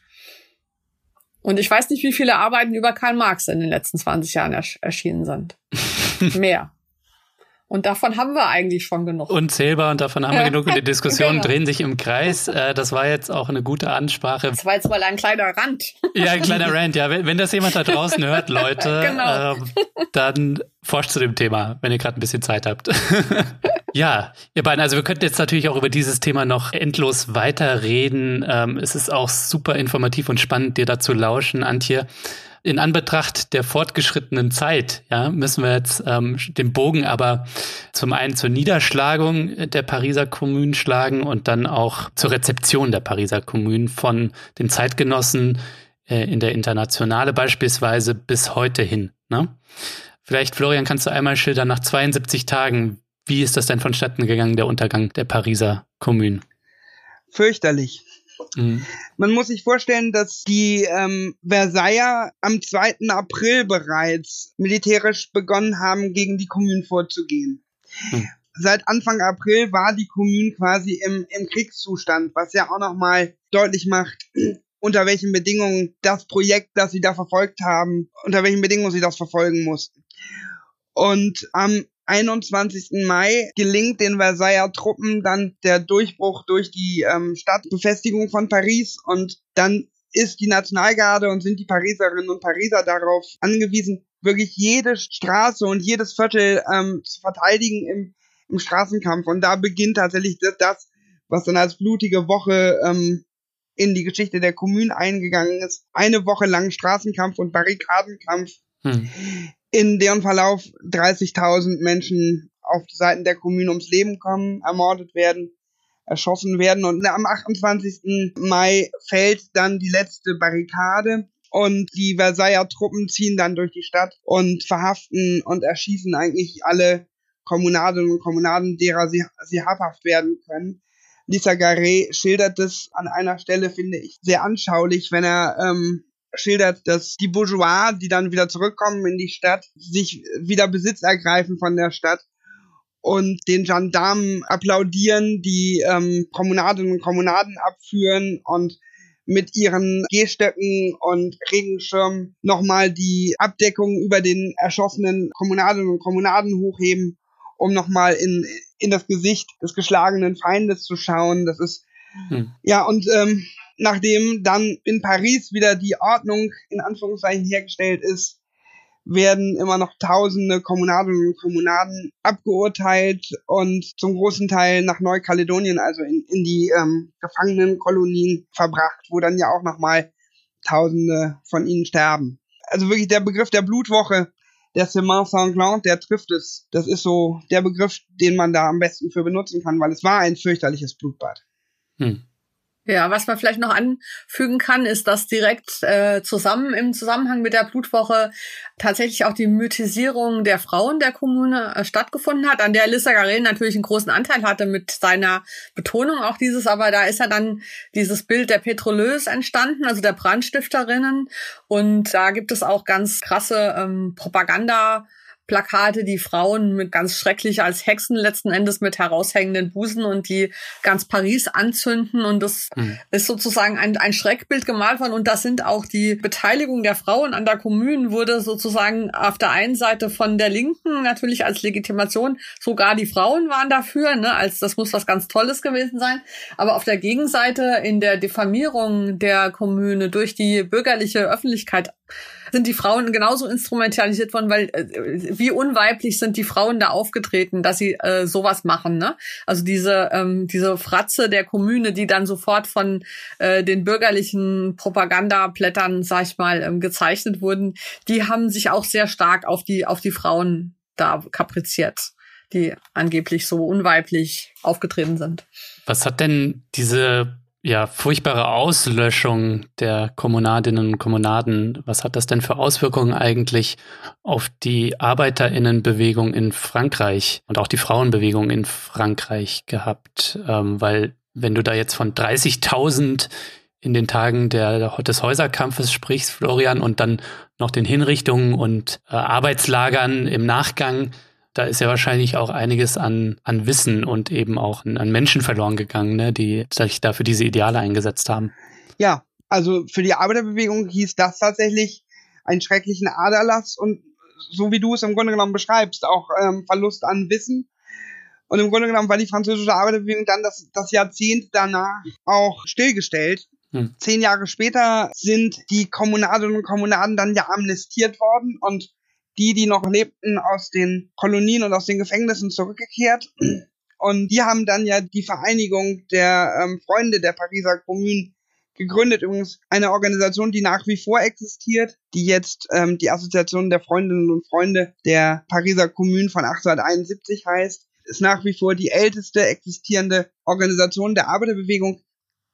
Und ich weiß nicht, wie viele Arbeiten über Karl Marx in den letzten 20 Jahren ersch erschienen sind. *laughs* Mehr. Und davon haben wir eigentlich schon genug. Unzählbar und davon haben wir genug. Und die Diskussionen *laughs* genau. drehen sich im Kreis. Äh, das war jetzt auch eine gute Ansprache. Das war jetzt mal ein kleiner Rand. *laughs* Ja, ein kleiner Rand. Ja, wenn, das jemand da draußen hört, Leute, *laughs* genau. ähm, dann forscht zu dem Thema, wenn ihr gerade ein bisschen Zeit habt. ja, ihr beiden, also wir könnten jetzt natürlich auch über dieses Thema noch endlos weiterreden. Ähm, es ist auch super informativ und spannend, dir dazu lauschen, Antje in Anbetracht der fortgeschrittenen Zeit, ja, müssen wir jetzt ähm, den Bogen aber zum einen zur Niederschlagung der Pariser Kommunen schlagen und dann auch zur Rezeption der Pariser Kommunen von den Zeitgenossen äh, in der Internationale beispielsweise bis heute hin. Ne? Vielleicht, Florian, kannst du einmal schildern, nach 72 Tagen, wie ist das denn vonstatten gegangen, der Untergang der Pariser Kommunen? Fürchterlich. Mhm. Man muss sich vorstellen, dass die ähm, Versailler am 2. April bereits militärisch begonnen haben, gegen die Kommunen vorzugehen. Mhm. Seit Anfang April war die Kommune quasi im, im Kriegszustand, was ja auch nochmal deutlich macht, *clears throat* unter welchen Bedingungen das Projekt, das sie da verfolgt haben, unter welchen Bedingungen sie das verfolgen mussten. Und am 21. Mai gelingt den Versailler Truppen dann der Durchbruch durch die ähm, Stadtbefestigung von Paris und dann ist die Nationalgarde und sind die Pariserinnen und Pariser darauf angewiesen, wirklich jede Straße und jedes Viertel ähm, zu verteidigen im, im Straßenkampf. Und da beginnt tatsächlich das, was dann als blutige Woche ähm, in die Geschichte der Kommunen eingegangen ist. Eine Woche lang Straßenkampf und Barrikadenkampf. Hm in deren Verlauf 30.000 Menschen auf Seiten der Kommune ums Leben kommen, ermordet werden, erschossen werden. Und am 28. Mai fällt dann die letzte Barrikade und die Versailler Truppen ziehen dann durch die Stadt und verhaften und erschießen eigentlich alle Kommunadinnen und Kommunaden, derer sie, sie habhaft werden können. Lisa Garret schildert es an einer Stelle, finde ich, sehr anschaulich, wenn er ähm, schildert, dass die Bourgeois, die dann wieder zurückkommen in die Stadt, sich wieder Besitz ergreifen von der Stadt und den Gendarmen applaudieren, die ähm, Kommunadinnen und Kommunaden abführen und mit ihren Gehstöcken und Regenschirmen nochmal die Abdeckung über den erschossenen Kommunadinnen und Kommunaden hochheben, um nochmal in, in das Gesicht des geschlagenen Feindes zu schauen. Das ist, hm. ja, und ähm, nachdem dann in Paris wieder die Ordnung in Anführungszeichen hergestellt ist, werden immer noch tausende Kommunadinnen und Kommunaden abgeurteilt und zum großen Teil nach Neukaledonien, also in, in die ähm, Gefangenenkolonien verbracht, wo dann ja auch nochmal tausende von ihnen sterben. Also wirklich der Begriff der Blutwoche, der Semain Sanglant, der trifft es. Das ist so der Begriff, den man da am besten für benutzen kann, weil es war ein fürchterliches Blutbad. Hm. Ja, was man vielleicht noch anfügen kann, ist, dass direkt äh, zusammen im Zusammenhang mit der Blutwoche tatsächlich auch die Mythisierung der Frauen der Kommune äh, stattgefunden hat, an der Lissa Garen natürlich einen großen Anteil hatte mit seiner Betonung auch dieses, aber da ist ja dann dieses Bild der Petroleuse entstanden, also der Brandstifterinnen. Und da gibt es auch ganz krasse ähm, Propaganda Plakate, die Frauen mit ganz schrecklich als Hexen letzten Endes mit heraushängenden Busen und die ganz Paris anzünden. Und das mhm. ist sozusagen ein, ein Schreckbild gemalt worden. Und das sind auch die Beteiligung der Frauen an der Kommune wurde sozusagen auf der einen Seite von der Linken natürlich als Legitimation. Sogar die Frauen waren dafür, ne, als das muss was ganz Tolles gewesen sein. Aber auf der Gegenseite in der Diffamierung der Kommune durch die bürgerliche Öffentlichkeit sind die Frauen genauso instrumentalisiert worden, weil äh, wie unweiblich sind die Frauen da aufgetreten, dass sie äh, sowas machen, ne? Also diese ähm, diese Fratze der Kommune, die dann sofort von äh, den bürgerlichen Propagandablättern, sag ich mal, ähm, gezeichnet wurden, die haben sich auch sehr stark auf die auf die Frauen da kapriziert, die angeblich so unweiblich aufgetreten sind. Was hat denn diese ja, furchtbare Auslöschung der Kommunadinnen und Kommunaden. Was hat das denn für Auswirkungen eigentlich auf die Arbeiterinnenbewegung in Frankreich und auch die Frauenbewegung in Frankreich gehabt? Ähm, weil wenn du da jetzt von 30.000 in den Tagen der, des Häuserkampfes sprichst, Florian, und dann noch den Hinrichtungen und äh, Arbeitslagern im Nachgang, da ist ja wahrscheinlich auch einiges an, an Wissen und eben auch an Menschen verloren gegangen, ne, die sich da für diese Ideale eingesetzt haben. Ja, also für die Arbeiterbewegung hieß das tatsächlich einen schrecklichen Aderlass und so wie du es im Grunde genommen beschreibst, auch ähm, Verlust an Wissen. Und im Grunde genommen war die französische Arbeiterbewegung dann das, das Jahrzehnt danach auch stillgestellt. Hm. Zehn Jahre später sind die Kommunadinnen und Kommunaden dann ja amnestiert worden und die, die noch lebten, aus den Kolonien und aus den Gefängnissen zurückgekehrt. Und die haben dann ja die Vereinigung der ähm, Freunde der Pariser Kommune gegründet. Übrigens eine Organisation, die nach wie vor existiert, die jetzt ähm, die Assoziation der Freundinnen und Freunde der Pariser Kommune von 1871 heißt, ist nach wie vor die älteste existierende Organisation der Arbeiterbewegung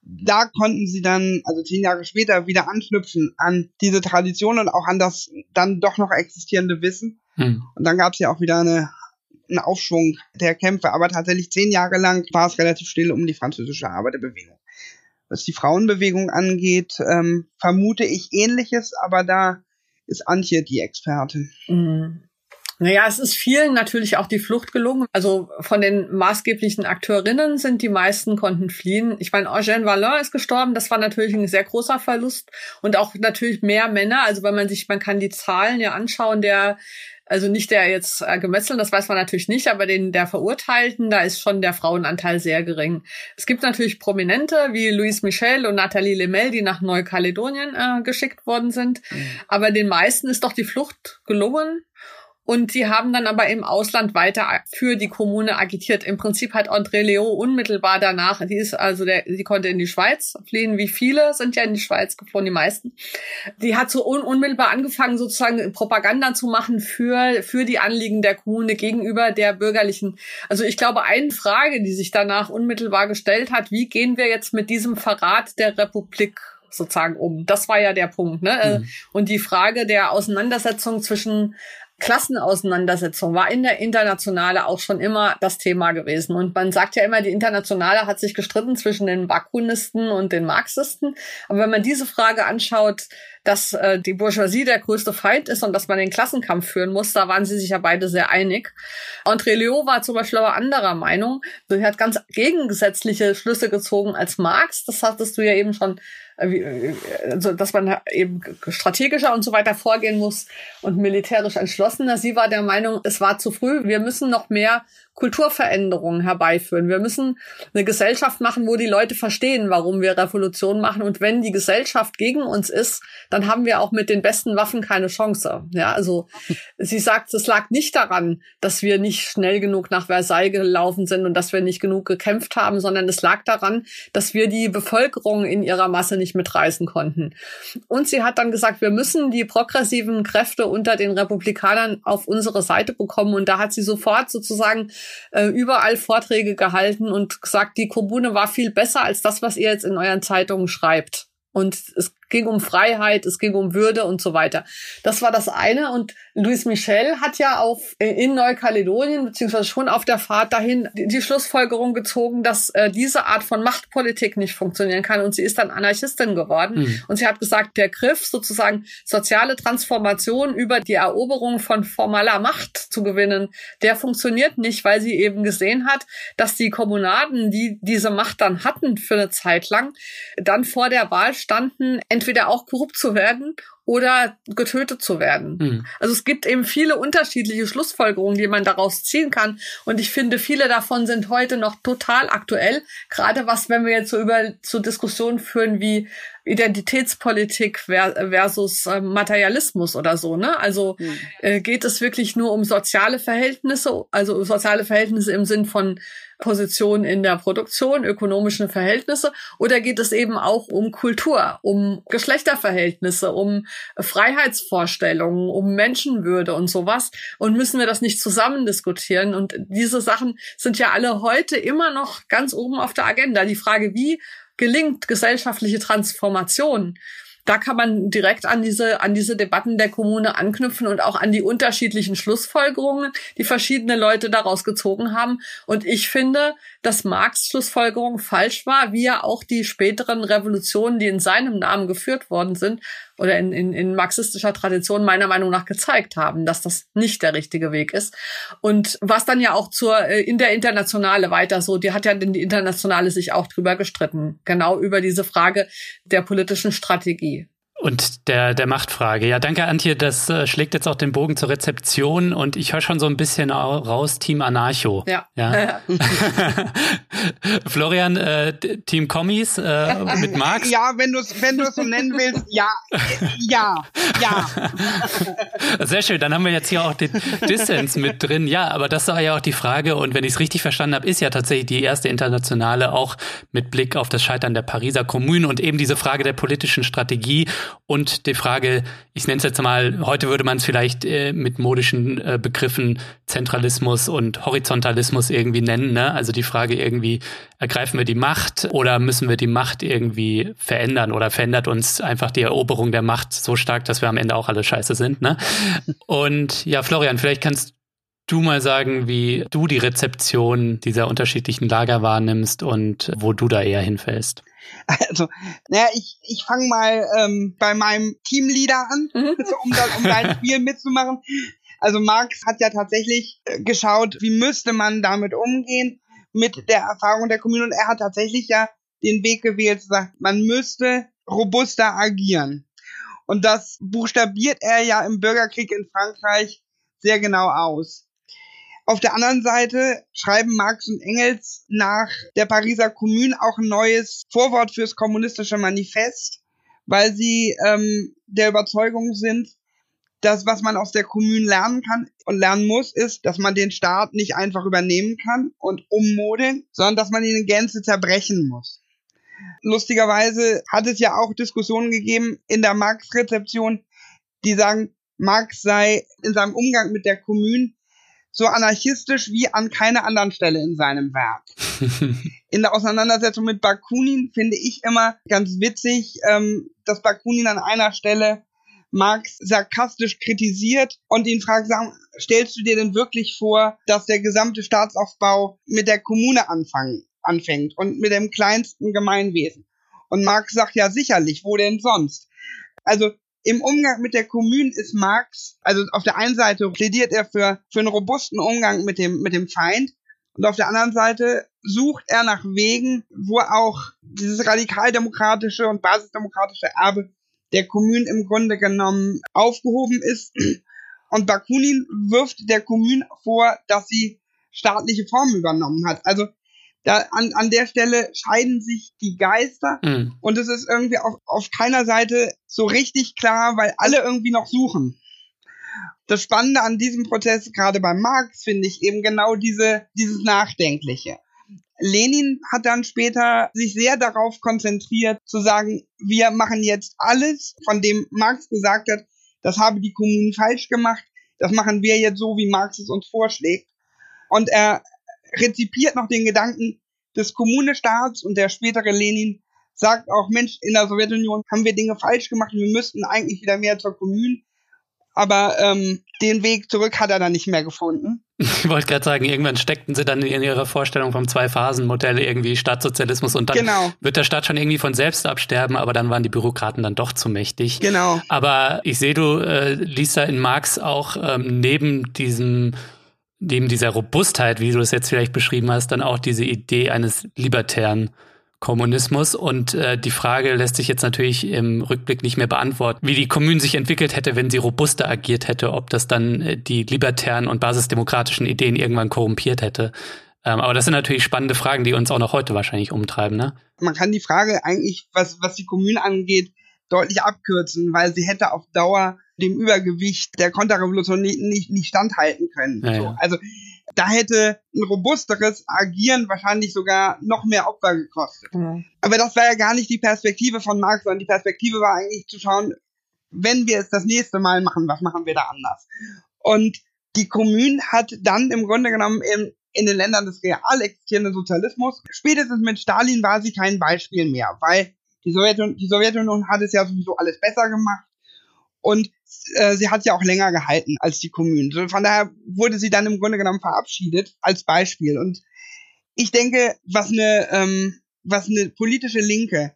da konnten sie dann, also zehn Jahre später, wieder anknüpfen an diese Tradition und auch an das dann doch noch existierende Wissen. Hm. Und dann gab es ja auch wieder eine, einen Aufschwung der Kämpfe. Aber tatsächlich zehn Jahre lang war es relativ still um die französische Arbeiterbewegung. Was die Frauenbewegung angeht, ähm, vermute ich ähnliches, aber da ist Antje die Expertin. Mhm. Naja, es ist vielen natürlich auch die Flucht gelungen. Also von den maßgeblichen Akteurinnen sind die meisten konnten fliehen. Ich meine, Eugène Vallin ist gestorben. Das war natürlich ein sehr großer Verlust. Und auch natürlich mehr Männer. Also wenn man sich, man kann die Zahlen ja anschauen, der also nicht der jetzt äh, Gemetzeln, das weiß man natürlich nicht, aber den der Verurteilten, da ist schon der Frauenanteil sehr gering. Es gibt natürlich Prominente wie Louise Michel und Nathalie Lemel, die nach Neukaledonien äh, geschickt worden sind. Mhm. Aber den meisten ist doch die Flucht gelungen. Und die haben dann aber im Ausland weiter für die Kommune agitiert. Im Prinzip hat André Leo unmittelbar danach, die ist also der, die konnte in die Schweiz fliehen, wie viele sind ja in die Schweiz geflohen, die meisten. Die hat so un unmittelbar angefangen, sozusagen Propaganda zu machen für, für die Anliegen der Kommune gegenüber der bürgerlichen. Also ich glaube, eine Frage, die sich danach unmittelbar gestellt hat, wie gehen wir jetzt mit diesem Verrat der Republik sozusagen um. Das war ja der Punkt. Ne? Mhm. Und die Frage der Auseinandersetzung zwischen Klassenauseinandersetzung war in der Internationale auch schon immer das Thema gewesen. Und man sagt ja immer, die Internationale hat sich gestritten zwischen den Bakunisten und den Marxisten. Aber wenn man diese Frage anschaut, dass äh, die Bourgeoisie der größte Feind ist und dass man den Klassenkampf führen muss, da waren sie sich ja beide sehr einig. André Leo war zum Beispiel aber anderer Meinung. Er hat ganz gegengesetzliche Schlüsse gezogen als Marx. Das hattest du ja eben schon also dass man eben strategischer und so weiter vorgehen muss und militärisch entschlossener. Sie war der Meinung, es war zu früh. Wir müssen noch mehr Kulturveränderungen herbeiführen. Wir müssen eine Gesellschaft machen, wo die Leute verstehen, warum wir Revolution machen. Und wenn die Gesellschaft gegen uns ist, dann haben wir auch mit den besten Waffen keine Chance. Ja, also *laughs* sie sagt, es lag nicht daran, dass wir nicht schnell genug nach Versailles gelaufen sind und dass wir nicht genug gekämpft haben, sondern es lag daran, dass wir die Bevölkerung in ihrer Masse nicht mitreißen konnten. Und sie hat dann gesagt, wir müssen die progressiven Kräfte unter den Republikanern auf unsere Seite bekommen. Und da hat sie sofort sozusagen äh, überall Vorträge gehalten und gesagt, die Kommune war viel besser als das, was ihr jetzt in euren Zeitungen schreibt. Und es ging um Freiheit, es ging um Würde und so weiter. Das war das eine. Und Louis Michel hat ja auf, äh, in Neukaledonien, beziehungsweise schon auf der Fahrt dahin, die, die Schlussfolgerung gezogen, dass äh, diese Art von Machtpolitik nicht funktionieren kann. Und sie ist dann Anarchistin geworden. Mhm. Und sie hat gesagt, der Griff, sozusagen soziale Transformation über die Eroberung von formaler Macht zu gewinnen, der funktioniert nicht, weil sie eben gesehen hat, dass die Kommunaden, die diese Macht dann hatten für eine Zeit lang, dann vor der Wahl standen, entweder auch korrupt zu werden oder getötet zu werden. Mhm. Also es gibt eben viele unterschiedliche Schlussfolgerungen, die man daraus ziehen kann. Und ich finde, viele davon sind heute noch total aktuell. Gerade was, wenn wir jetzt so über zu Diskussionen führen wie Identitätspolitik versus äh, Materialismus oder so, ne? Also mhm. äh, geht es wirklich nur um soziale Verhältnisse, also soziale Verhältnisse im Sinn von Position in der Produktion, ökonomischen Verhältnisse, oder geht es eben auch um Kultur, um Geschlechterverhältnisse, um Freiheitsvorstellungen, um Menschenwürde und sowas? Und müssen wir das nicht zusammen diskutieren? Und diese Sachen sind ja alle heute immer noch ganz oben auf der Agenda. Die Frage, wie gelingt gesellschaftliche Transformation? da kann man direkt an diese, an diese Debatten der Kommune anknüpfen und auch an die unterschiedlichen Schlussfolgerungen, die verschiedene Leute daraus gezogen haben. Und ich finde, dass Marx Schlussfolgerung falsch war, wie ja auch die späteren Revolutionen, die in seinem Namen geführt worden sind oder in, in, in marxistischer Tradition meiner Meinung nach gezeigt haben, dass das nicht der richtige Weg ist. Und was dann ja auch zur äh, in der Internationale weiter so, die hat ja die Internationale sich auch drüber gestritten, genau über diese Frage der politischen Strategie. Und der, der Machtfrage. Ja, danke, Antje. Das äh, schlägt jetzt auch den Bogen zur Rezeption und ich höre schon so ein bisschen raus, Team Anarcho. Ja. ja. *laughs* *laughs* Florian, äh, Team Kommis äh, mit Marx? Ja, wenn du es wenn du's so nennen willst, ja. Ja, ja. *laughs* Sehr schön, dann haben wir jetzt hier auch den Dissens mit drin. Ja, aber das war ja auch die Frage und wenn ich es richtig verstanden habe, ist ja tatsächlich die erste Internationale auch mit Blick auf das Scheitern der Pariser Kommune und eben diese Frage der politischen Strategie und die Frage, ich nenne es jetzt mal, heute würde man es vielleicht äh, mit modischen äh, Begriffen Zentralismus und Horizontalismus irgendwie nennen. Ne? Also die Frage irgendwie, ergreifen wir die Macht oder müssen wir die Macht irgendwie verändern oder verändert uns einfach die Eroberung der Macht so stark, dass wir am Ende auch alle scheiße sind. Ne? Und ja, Florian, vielleicht kannst du mal sagen, wie du die Rezeption dieser unterschiedlichen Lager wahrnimmst und wo du da eher hinfällst? Also, naja, ich, ich fange mal ähm, bei meinem Teamleader an, mhm. *laughs* um, das, um dein Spiel mitzumachen. Also Marx hat ja tatsächlich äh, geschaut, wie müsste man damit umgehen mit der Erfahrung der Kommune und er hat tatsächlich ja den Weg gewählt, zu sagen, man müsste robuster agieren. Und das buchstabiert er ja im Bürgerkrieg in Frankreich sehr genau aus. Auf der anderen Seite schreiben Marx und Engels nach der Pariser Kommune auch ein neues Vorwort fürs kommunistische Manifest, weil sie ähm, der Überzeugung sind, dass was man aus der Kommune lernen kann und lernen muss, ist, dass man den Staat nicht einfach übernehmen kann und ummodeln, sondern dass man ihn in Gänze zerbrechen muss. Lustigerweise hat es ja auch Diskussionen gegeben in der Marx-Rezeption, die sagen, Marx sei in seinem Umgang mit der Kommune so anarchistisch wie an keiner anderen Stelle in seinem Werk. *laughs* in der Auseinandersetzung mit Bakunin finde ich immer ganz witzig, ähm, dass Bakunin an einer Stelle Marx sarkastisch kritisiert und ihn fragt, sag, stellst du dir denn wirklich vor, dass der gesamte Staatsaufbau mit der Kommune anfangen, anfängt und mit dem kleinsten Gemeinwesen? Und Marx sagt ja sicherlich, wo denn sonst? Also im Umgang mit der Kommune ist Marx, also auf der einen Seite plädiert er für, für einen robusten Umgang mit dem, mit dem Feind und auf der anderen Seite sucht er nach Wegen, wo auch dieses radikaldemokratische und basisdemokratische Erbe der Kommune im Grunde genommen aufgehoben ist. Und Bakunin wirft der Kommune vor, dass sie staatliche Formen übernommen hat. Also da an, an der Stelle scheiden sich die Geister mhm. und es ist irgendwie auf, auf keiner Seite so richtig klar, weil alle irgendwie noch suchen. Das Spannende an diesem Prozess, gerade bei Marx, finde ich eben genau diese, dieses Nachdenkliche. Lenin hat dann später sich sehr darauf konzentriert, zu sagen, wir machen jetzt alles, von dem Marx gesagt hat, das habe die Kommunen falsch gemacht, das machen wir jetzt so, wie Marx es uns vorschlägt. Und er rezipiert noch den Gedanken des Kommunestaats und der spätere Lenin sagt auch, Mensch, in der Sowjetunion haben wir Dinge falsch gemacht und wir müssten eigentlich wieder mehr zur Kommune. Aber ähm, den Weg zurück hat er dann nicht mehr gefunden. Ich wollte gerade sagen, irgendwann steckten sie dann in ihrer Vorstellung vom Zwei-Phasen-Modell irgendwie Staatssozialismus und dann genau. wird der Staat schon irgendwie von selbst absterben, aber dann waren die Bürokraten dann doch zu mächtig. Genau. Aber ich sehe, du äh, liest da in Marx auch ähm, neben diesem neben dieser Robustheit, wie du es jetzt vielleicht beschrieben hast, dann auch diese Idee eines libertären Kommunismus. Und äh, die Frage lässt sich jetzt natürlich im Rückblick nicht mehr beantworten, wie die Kommune sich entwickelt hätte, wenn sie robuster agiert hätte, ob das dann äh, die libertären und basisdemokratischen Ideen irgendwann korrumpiert hätte. Ähm, aber das sind natürlich spannende Fragen, die uns auch noch heute wahrscheinlich umtreiben. Ne? Man kann die Frage eigentlich, was, was die Kommune angeht, deutlich abkürzen, weil sie hätte auf Dauer dem Übergewicht der Konterrevolution nicht, nicht, nicht standhalten können. Ja, so. ja. Also da hätte ein robusteres Agieren wahrscheinlich sogar noch mehr Opfer gekostet. Mhm. Aber das war ja gar nicht die Perspektive von Marx, sondern die Perspektive war eigentlich zu schauen, wenn wir es das nächste Mal machen, was machen wir da anders? Und die Kommune hat dann im Grunde genommen in, in den Ländern des real existierenden Sozialismus, spätestens mit Stalin war sie kein Beispiel mehr, weil die Sowjetunion, die Sowjetunion hat es ja sowieso alles besser gemacht und äh, sie hat ja auch länger gehalten als die Kommune. Von daher wurde sie dann im Grunde genommen verabschiedet als Beispiel. Und ich denke, was eine, ähm, was eine politische Linke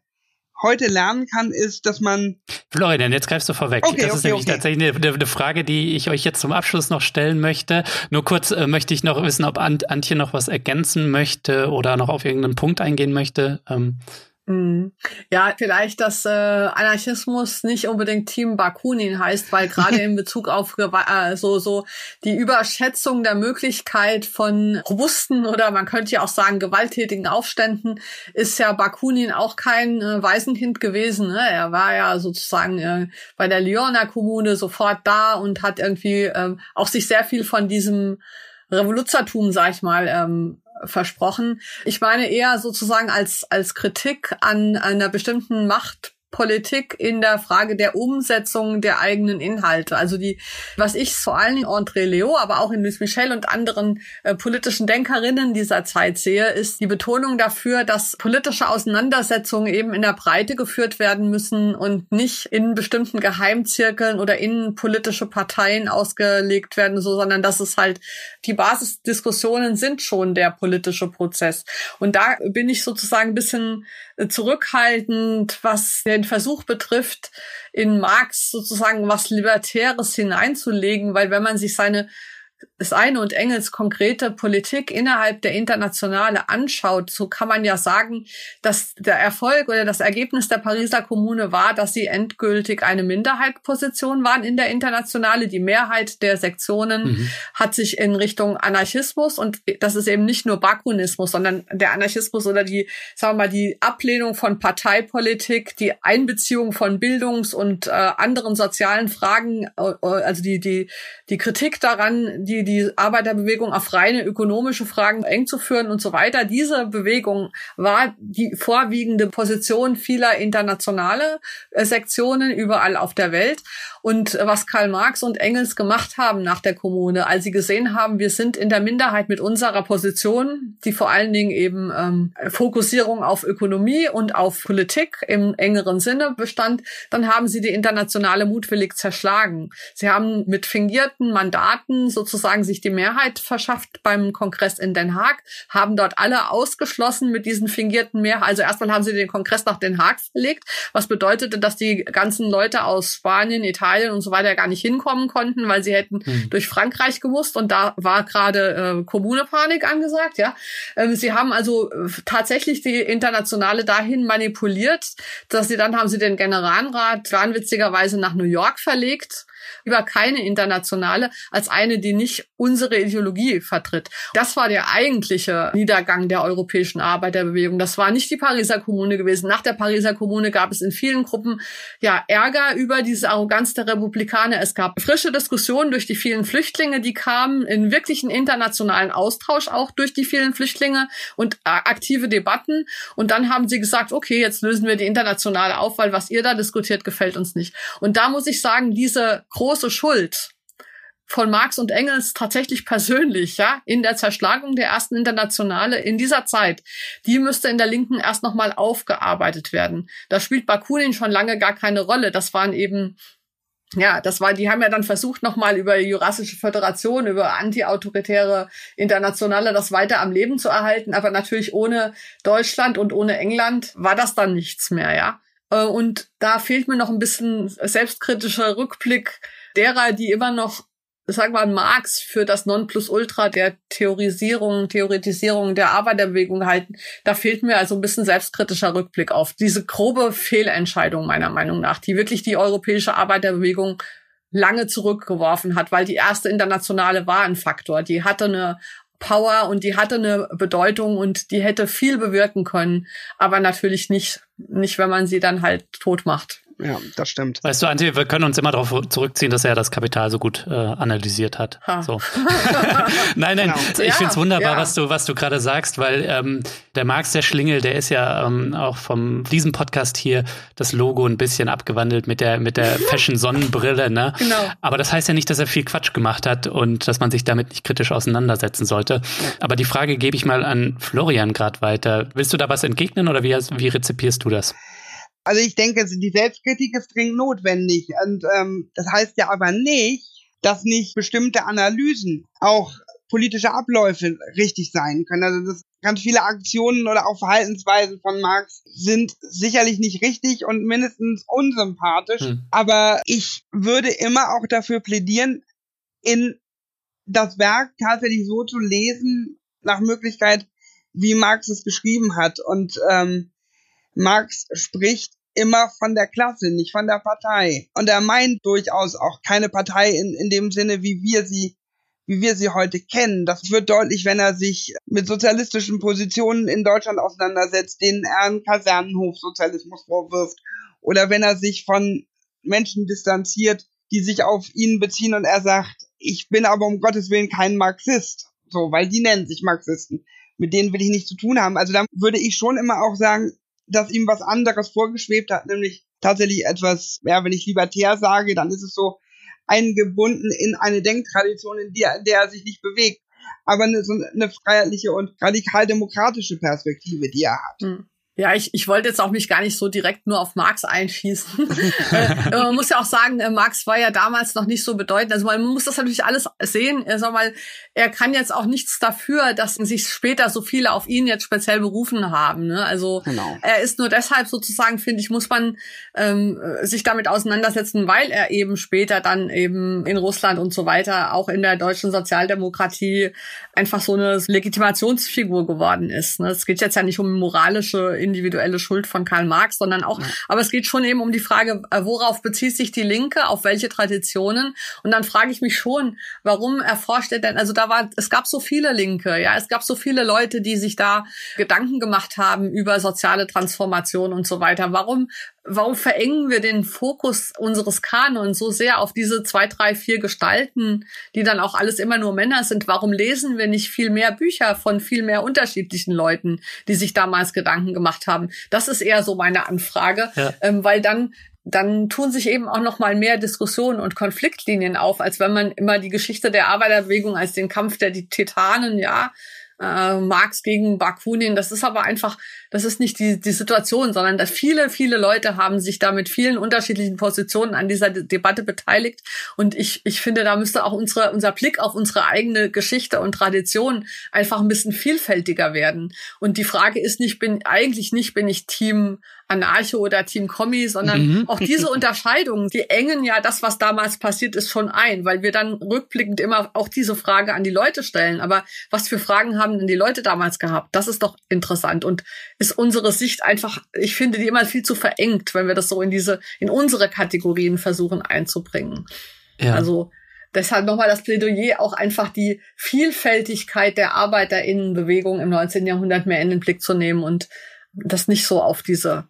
heute lernen kann, ist, dass man Florian, jetzt greifst du vorweg. Okay, das ist okay, nämlich okay. tatsächlich eine, eine Frage, die ich euch jetzt zum Abschluss noch stellen möchte. Nur kurz äh, möchte ich noch wissen, ob Ant Antje noch was ergänzen möchte oder noch auf irgendeinen Punkt eingehen möchte. Ähm. Ja, vielleicht, dass äh, Anarchismus nicht unbedingt Team Bakunin heißt, weil gerade *laughs* in Bezug auf äh, so so die Überschätzung der Möglichkeit von robusten oder man könnte ja auch sagen gewalttätigen Aufständen ist ja Bakunin auch kein äh, Waisenkind gewesen. Ne? Er war ja sozusagen äh, bei der Lyoner Kommune sofort da und hat irgendwie ähm, auch sich sehr viel von diesem Revoluzertum, sag ich mal, ähm, versprochen. Ich meine eher sozusagen als, als Kritik an einer bestimmten Machtpolitik in der Frage der Umsetzung der eigenen Inhalte. Also die, was ich vor allen Dingen André Leo, aber auch in Louis Michel und anderen äh, politischen Denkerinnen dieser Zeit sehe, ist die Betonung dafür, dass politische Auseinandersetzungen eben in der Breite geführt werden müssen und nicht in bestimmten Geheimzirkeln oder in politische Parteien ausgelegt werden, so, sondern dass es halt die Basisdiskussionen sind schon der politische Prozess. Und da bin ich sozusagen ein bisschen zurückhaltend, was den Versuch betrifft, in Marx sozusagen was Libertäres hineinzulegen, weil wenn man sich seine seine und Engels konkrete Politik innerhalb der Internationale anschaut, so kann man ja sagen, dass der Erfolg oder das Ergebnis der Pariser Kommune war, dass sie endgültig eine Minderheitsposition waren in der Internationale. Die Mehrheit der Sektionen mhm. hat sich in Richtung Anarchismus und das ist eben nicht nur Bakunismus, sondern der Anarchismus oder die, sagen wir mal, die Ablehnung von Parteipolitik, die Einbeziehung von Bildungs- und äh, anderen sozialen Fragen, äh, also die, die, die Kritik daran, die, die Arbeiterbewegung auf reine ökonomische Fragen eng zu führen und so weiter. Diese Bewegung war die vorwiegende Position vieler internationale äh, Sektionen überall auf der Welt. Und äh, was Karl Marx und Engels gemacht haben nach der Kommune, als sie gesehen haben, wir sind in der Minderheit mit unserer Position, die vor allen Dingen eben ähm, Fokussierung auf Ökonomie und auf Politik im engeren Sinne bestand, dann haben sie die internationale mutwillig zerschlagen. Sie haben mit fingierten Mandaten sozusagen sich die Mehrheit verschafft beim Kongress in Den Haag, haben dort alle ausgeschlossen mit diesen fingierten Mehrheiten. Also erstmal haben sie den Kongress nach Den Haag verlegt, was bedeutete, dass die ganzen Leute aus Spanien, Italien und so weiter gar nicht hinkommen konnten, weil sie hätten Hm. durch Frankreich gemusst und da war gerade äh, Kommunepanik angesagt, ja. Ähm, sie haben also äh, tatsächlich die Internationale dahin manipuliert, dass sie dann haben sie den Generalrat wahnwitzigerweise nach New York verlegt über keine internationale als eine, die nicht unsere Ideologie vertritt. Das war der eigentliche Niedergang der europäischen Arbeiterbewegung. Das war nicht die Pariser Kommune gewesen. Nach der Pariser Kommune gab es in vielen Gruppen ja Ärger über diese Arroganz der Republikaner. Es gab frische Diskussionen durch die vielen Flüchtlinge, die kamen, in wirklichen internationalen Austausch auch durch die vielen Flüchtlinge und aktive Debatten. Und dann haben sie gesagt, okay, jetzt lösen wir die Internationale auf, weil was ihr da diskutiert, gefällt uns nicht. Und da muss ich sagen, diese große Schuld von Marx und Engels tatsächlich persönlich, ja, in der Zerschlagung der ersten Internationale in dieser Zeit, die müsste in der Linken erst nochmal aufgearbeitet werden. Da spielt Bakunin schon lange gar keine Rolle. Das waren eben ja, das war, die haben ja dann versucht, nochmal über Jurassische Föderation, über antiautoritäre Internationale das weiter am Leben zu erhalten. Aber natürlich ohne Deutschland und ohne England war das dann nichts mehr, ja. Äh, und da fehlt mir noch ein bisschen selbstkritischer Rückblick derer, die immer noch sagen wir mal, Marx für das Nonplusultra der Theorisierung, Theoretisierung der Arbeiterbewegung halten. Da fehlt mir also ein bisschen selbstkritischer Rückblick auf diese grobe Fehlentscheidung meiner Meinung nach, die wirklich die europäische Arbeiterbewegung lange zurückgeworfen hat, weil die erste internationale war ein Faktor. Die hatte eine Power und die hatte eine Bedeutung und die hätte viel bewirken können, aber natürlich nicht, nicht, wenn man sie dann halt tot macht ja, das stimmt. Weißt du, Antje, wir können uns immer darauf zurückziehen, dass er das Kapital so gut äh, analysiert hat. So. *laughs* nein, nein, genau. ich ja, finde es wunderbar, ja. was du, was du gerade sagst, weil ähm, der Marx, der Schlingel, der ist ja ähm, auch vom diesem Podcast hier das Logo ein bisschen abgewandelt mit der mit der *laughs* Fashion Sonnenbrille, ne? Genau. Aber das heißt ja nicht, dass er viel Quatsch gemacht hat und dass man sich damit nicht kritisch auseinandersetzen sollte. Aber die Frage gebe ich mal an Florian gerade weiter. Willst du da was entgegnen oder wie, wie rezipierst du das? Also ich denke, die Selbstkritik ist dringend notwendig. Und ähm, das heißt ja aber nicht, dass nicht bestimmte Analysen auch politische Abläufe richtig sein können. Also das ganz viele Aktionen oder auch Verhaltensweisen von Marx sind sicherlich nicht richtig und mindestens unsympathisch. Hm. Aber ich würde immer auch dafür plädieren, in das Werk tatsächlich so zu lesen, nach Möglichkeit, wie Marx es geschrieben hat. Und ähm, Marx spricht immer von der Klasse, nicht von der Partei. Und er meint durchaus auch keine Partei in, in dem Sinne, wie wir sie wie wir sie heute kennen. Das wird deutlich, wenn er sich mit sozialistischen Positionen in Deutschland auseinandersetzt, denen er einen Kasernenhofsozialismus vorwirft. Oder wenn er sich von Menschen distanziert, die sich auf ihn beziehen und er sagt, ich bin aber um Gottes Willen kein Marxist. So, weil die nennen sich Marxisten. Mit denen will ich nichts zu tun haben. Also da würde ich schon immer auch sagen, dass ihm was anderes vorgeschwebt hat, nämlich tatsächlich etwas, ja, wenn ich libertär sage, dann ist es so eingebunden in eine Denktradition, in der, in der er sich nicht bewegt, aber eine, so eine freiheitliche und radikal-demokratische Perspektive, die er hat. Mhm. Ja, ich, ich wollte jetzt auch mich gar nicht so direkt nur auf Marx einschießen. *laughs* äh, man muss ja auch sagen, äh, Marx war ja damals noch nicht so bedeutend. Also man muss das natürlich alles sehen. Sag mal, er kann jetzt auch nichts dafür, dass sich später so viele auf ihn jetzt speziell berufen haben. Ne? Also genau. er ist nur deshalb sozusagen, finde ich, muss man ähm, sich damit auseinandersetzen, weil er eben später dann eben in Russland und so weiter, auch in der deutschen Sozialdemokratie, einfach so eine Legitimationsfigur geworden ist. Ne? Es geht jetzt ja nicht um moralische individuelle Schuld von Karl Marx, sondern auch, ja. aber es geht schon eben um die Frage, äh, worauf bezieht sich die Linke, auf welche Traditionen? Und dann frage ich mich schon, warum erforscht er denn, also da war, es gab so viele Linke, ja, es gab so viele Leute, die sich da Gedanken gemacht haben über soziale Transformation und so weiter. Warum warum verengen wir den Fokus unseres Kanons so sehr auf diese zwei, drei, vier Gestalten, die dann auch alles immer nur Männer sind? Warum lesen wir nicht viel mehr Bücher von viel mehr unterschiedlichen Leuten, die sich damals Gedanken gemacht haben? Das ist eher so meine Anfrage, ja. ähm, weil dann dann tun sich eben auch noch mal mehr Diskussionen und Konfliktlinien auf, als wenn man immer die Geschichte der Arbeiterbewegung als den Kampf der Titanen, ja, äh, Marx gegen Bakunin. Das ist aber einfach, das ist nicht die, die Situation, sondern dass viele, viele Leute haben sich da mit vielen unterschiedlichen Positionen an dieser De Debatte beteiligt. Und ich, ich finde, da müsste auch unsere, unser Blick auf unsere eigene Geschichte und Tradition einfach ein bisschen vielfältiger werden. Und die Frage ist nicht, bin eigentlich nicht, bin ich Team Anarcho oder Team Kommi, sondern mhm. auch diese *laughs* Unterscheidungen, die engen ja das, was damals passiert ist, schon ein, weil wir dann rückblickend immer auch diese Frage an die Leute stellen. Aber was für Fragen haben denn die Leute damals gehabt? Das ist doch interessant und ist unsere Sicht einfach, ich finde die immer viel zu verengt, wenn wir das so in diese, in unsere Kategorien versuchen einzubringen. Ja. Also, Deshalb nochmal das Plädoyer, auch einfach die Vielfältigkeit der Arbeiterinnenbewegung im 19. Jahrhundert mehr in den Blick zu nehmen und das nicht so auf diese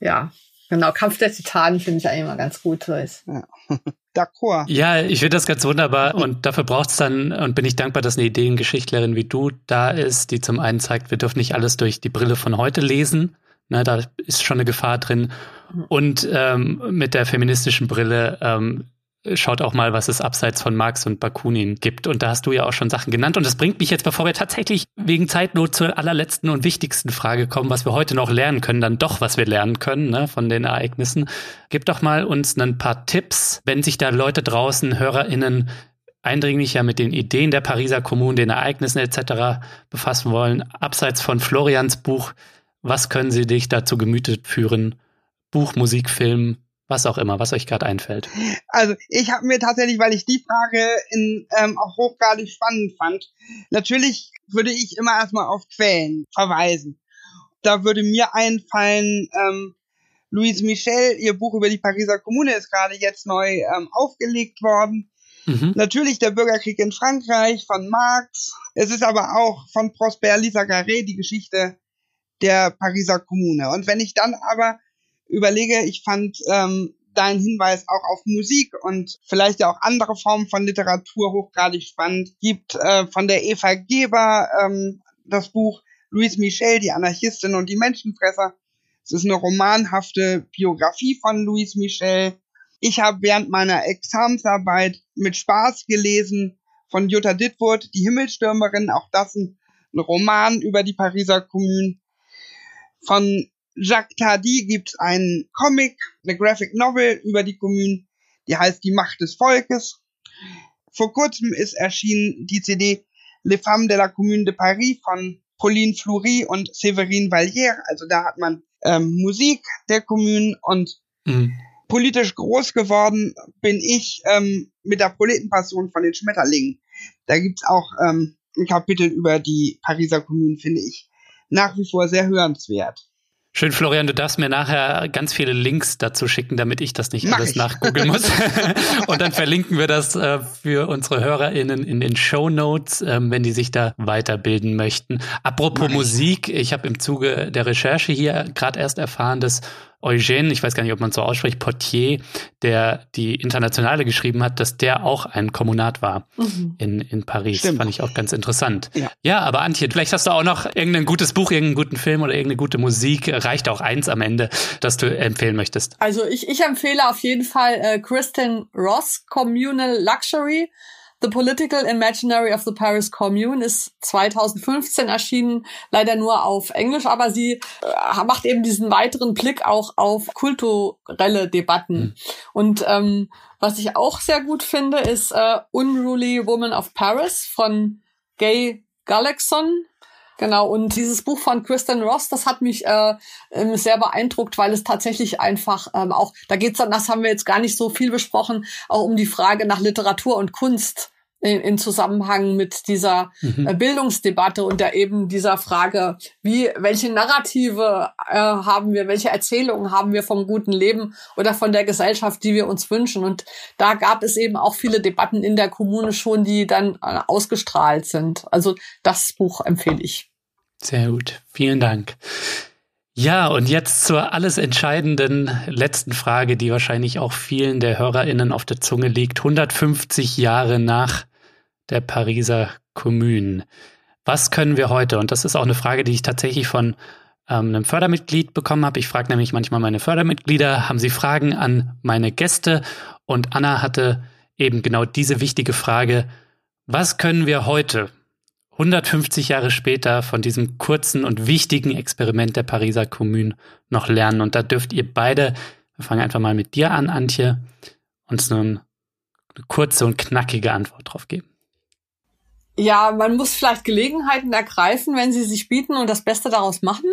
ja, genau. Kampf der Titanen finde ich eigentlich immer ganz gut. So ist. Ja. *laughs* D'accord. Ja, ich finde das ganz wunderbar und dafür braucht es dann und bin ich dankbar, dass eine Ideengeschichtlerin wie du da ist, die zum einen zeigt, wir dürfen nicht alles durch die Brille von heute lesen. Ne, da ist schon eine Gefahr drin. Und ähm, mit der feministischen Brille ähm, schaut auch mal, was es abseits von Marx und Bakunin gibt. Und da hast du ja auch schon Sachen genannt. Und das bringt mich jetzt, bevor wir tatsächlich wegen Zeitnot zur allerletzten und wichtigsten Frage kommen, was wir heute noch lernen können, dann doch, was wir lernen können ne, von den Ereignissen. Gib doch mal uns ein paar Tipps, wenn sich da Leute draußen, HörerInnen, eindringlicher mit den Ideen der Pariser Kommune, den Ereignissen etc. befassen wollen, abseits von Florians Buch, was können sie dich dazu Gemüte führen? Buch, Musik, Film, was auch immer, was euch gerade einfällt. Also ich habe mir tatsächlich, weil ich die Frage in, ähm, auch hochgradig spannend fand, natürlich würde ich immer erstmal auf Quellen verweisen. Da würde mir einfallen, ähm, Louise Michel, ihr Buch über die Pariser Kommune ist gerade jetzt neu ähm, aufgelegt worden. Mhm. Natürlich der Bürgerkrieg in Frankreich von Marx. Es ist aber auch von Prosper Lisa Garret die Geschichte der Pariser Kommune. Und wenn ich dann aber überlege, ich fand ähm, deinen Hinweis auch auf Musik und vielleicht ja auch andere Formen von Literatur hochgradig spannend. Gibt äh, von der Eva Geber ähm, das Buch Louise Michel, die Anarchistin und die Menschenfresser. Es ist eine romanhafte Biografie von Louise Michel. Ich habe während meiner Examensarbeit mit Spaß gelesen von Jutta Dittwood, die Himmelstürmerin, auch das ein Roman über die Pariser Kommune. Von Jacques Tardy gibt's einen Comic, eine Graphic Novel über die Kommune, die heißt Die Macht des Volkes. Vor kurzem ist erschienen die CD Les Femmes de la Commune de Paris von Pauline Fleury und Séverine Vallière. Also da hat man ähm, Musik der Kommune und mhm. politisch groß geworden bin ich ähm, mit der Proletenpassion von den Schmetterlingen. Da gibt's auch ähm, ein Kapitel über die Pariser Kommune, finde ich nach wie vor sehr hörenswert. Schön, Florian, du darfst mir nachher ganz viele Links dazu schicken, damit ich das nicht Mach alles nachgoogeln muss. *laughs* und dann verlinken wir das äh, für unsere HörerInnen in den Show Notes, ähm, wenn die sich da weiterbilden möchten. Apropos Musik, ich habe im Zuge der Recherche hier gerade erst erfahren, dass Eugène, ich weiß gar nicht, ob man so ausspricht, Portier, der die Internationale geschrieben hat, dass der auch ein Kommunat war mhm. in, in Paris. Stimmt. Fand ich auch ganz interessant. Ja. ja, aber Antje, vielleicht hast du auch noch irgendein gutes Buch, irgendeinen guten Film oder irgendeine gute Musik. Reicht auch eins am Ende, das du empfehlen möchtest. Also ich, ich empfehle auf jeden Fall äh, Kristen Ross, Communal Luxury. The Political Imaginary of the Paris Commune ist 2015 erschienen, leider nur auf Englisch, aber sie äh, macht eben diesen weiteren Blick auch auf kulturelle Debatten. Mhm. Und ähm, was ich auch sehr gut finde, ist äh, Unruly Woman of Paris von Gay Galaxon. Genau, und dieses Buch von Kristen Ross, das hat mich äh, ähm, sehr beeindruckt, weil es tatsächlich einfach ähm, auch, da geht's dann, das haben wir jetzt gar nicht so viel besprochen, auch um die Frage nach Literatur und Kunst in, in Zusammenhang mit dieser mhm. äh, Bildungsdebatte und der eben dieser Frage, wie, welche Narrative äh, haben wir, welche Erzählungen haben wir vom guten Leben oder von der Gesellschaft, die wir uns wünschen. Und da gab es eben auch viele Debatten in der Kommune schon, die dann äh, ausgestrahlt sind. Also das Buch empfehle ich. Sehr gut. Vielen Dank. Ja, und jetzt zur alles entscheidenden letzten Frage, die wahrscheinlich auch vielen der HörerInnen auf der Zunge liegt. 150 Jahre nach der Pariser Kommune. Was können wir heute? Und das ist auch eine Frage, die ich tatsächlich von ähm, einem Fördermitglied bekommen habe. Ich frage nämlich manchmal meine Fördermitglieder, haben sie Fragen an meine Gäste? Und Anna hatte eben genau diese wichtige Frage, was können wir heute 150 Jahre später von diesem kurzen und wichtigen Experiment der Pariser Kommune noch lernen. Und da dürft ihr beide, wir fangen einfach mal mit dir an, Antje, uns nun eine kurze und knackige Antwort drauf geben. Ja, man muss vielleicht Gelegenheiten ergreifen, wenn sie sich bieten und das Beste daraus machen.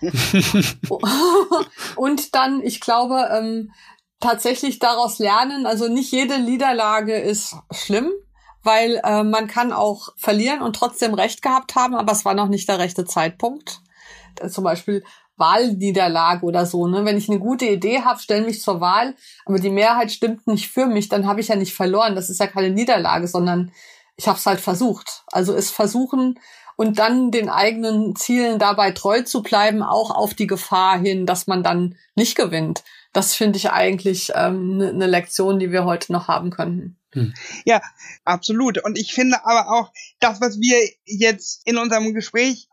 *laughs* *laughs* und dann, ich glaube, ähm, tatsächlich daraus lernen. Also nicht jede Niederlage ist schlimm weil äh, man kann auch verlieren und trotzdem Recht gehabt haben, aber es war noch nicht der rechte Zeitpunkt. Zum Beispiel Wahlniederlage oder so. Ne? Wenn ich eine gute Idee habe, stelle mich zur Wahl, aber die Mehrheit stimmt nicht für mich, dann habe ich ja nicht verloren. Das ist ja keine Niederlage, sondern ich habe es halt versucht. Also es versuchen und dann den eigenen Zielen dabei treu zu bleiben, auch auf die Gefahr hin, dass man dann nicht gewinnt. Das finde ich eigentlich ähm, eine ne Lektion, die wir heute noch haben könnten. Hm. Ja, absolut. Und ich finde aber auch, das, was wir jetzt in unserem Gespräch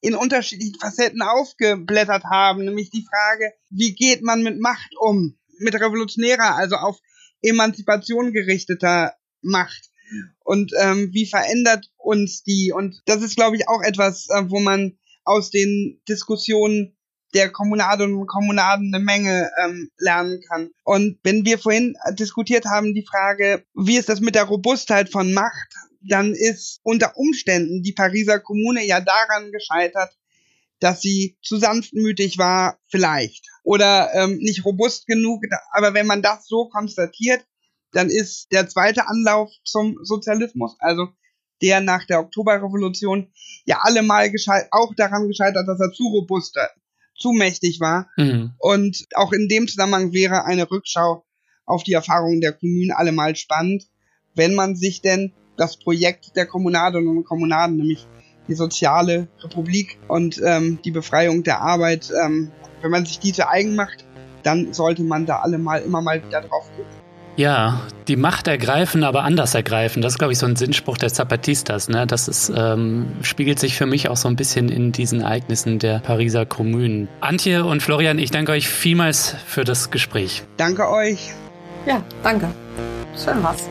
in unterschiedlichen Facetten aufgeblättert haben, nämlich die Frage, wie geht man mit Macht um, mit revolutionärer, also auf Emanzipation gerichteter macht? Und ähm, wie verändert uns die? Und das ist, glaube ich, auch etwas, äh, wo man aus den Diskussionen der Kommunadinnen und Kommunaden eine Menge ähm, lernen kann. Und wenn wir vorhin diskutiert haben, die Frage, wie ist das mit der Robustheit von Macht, dann ist unter Umständen die Pariser Kommune ja daran gescheitert, dass sie zu sanftmütig war, vielleicht. Oder ähm, nicht robust genug. Aber wenn man das so konstatiert, dann ist der zweite Anlauf zum Sozialismus, also der nach der Oktoberrevolution, ja allemal auch daran gescheitert, dass er zu robust zu mächtig war. Mhm. Und auch in dem Zusammenhang wäre eine Rückschau auf die Erfahrungen der Kommunen allemal spannend, wenn man sich denn das Projekt der Kommunadinnen und Kommunaden, nämlich die soziale Republik und ähm, die Befreiung der Arbeit, ähm, wenn man sich diese eigen macht, dann sollte man da alle mal immer mal wieder drauf gucken. Ja, die Macht ergreifen, aber anders ergreifen. Das ist, glaube ich, so ein Sinnspruch der Zapatistas. Ne? Das ist, ähm, spiegelt sich für mich auch so ein bisschen in diesen Ereignissen der Pariser Kommunen. Antje und Florian, ich danke euch vielmals für das Gespräch. Danke euch. Ja, danke. Schön was.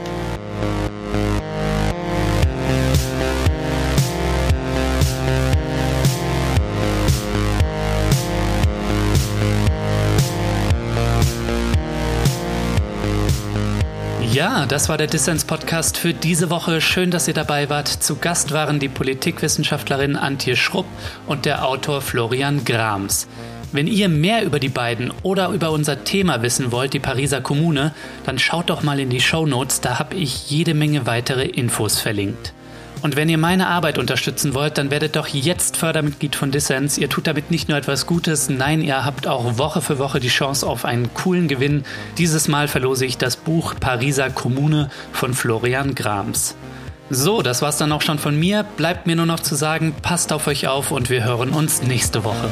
Ja, das war der Dissens-Podcast für diese Woche. Schön, dass ihr dabei wart. Zu Gast waren die Politikwissenschaftlerin Antje Schrupp und der Autor Florian Grams. Wenn ihr mehr über die beiden oder über unser Thema wissen wollt, die Pariser Kommune, dann schaut doch mal in die Show Notes, da habe ich jede Menge weitere Infos verlinkt. Und wenn ihr meine Arbeit unterstützen wollt, dann werdet doch jetzt Fördermitglied von Dissens. Ihr tut damit nicht nur etwas Gutes, nein, ihr habt auch Woche für Woche die Chance auf einen coolen Gewinn. Dieses Mal verlose ich das Buch Pariser Kommune von Florian Grams. So, das war's dann auch schon von mir. Bleibt mir nur noch zu sagen, passt auf euch auf und wir hören uns nächste Woche.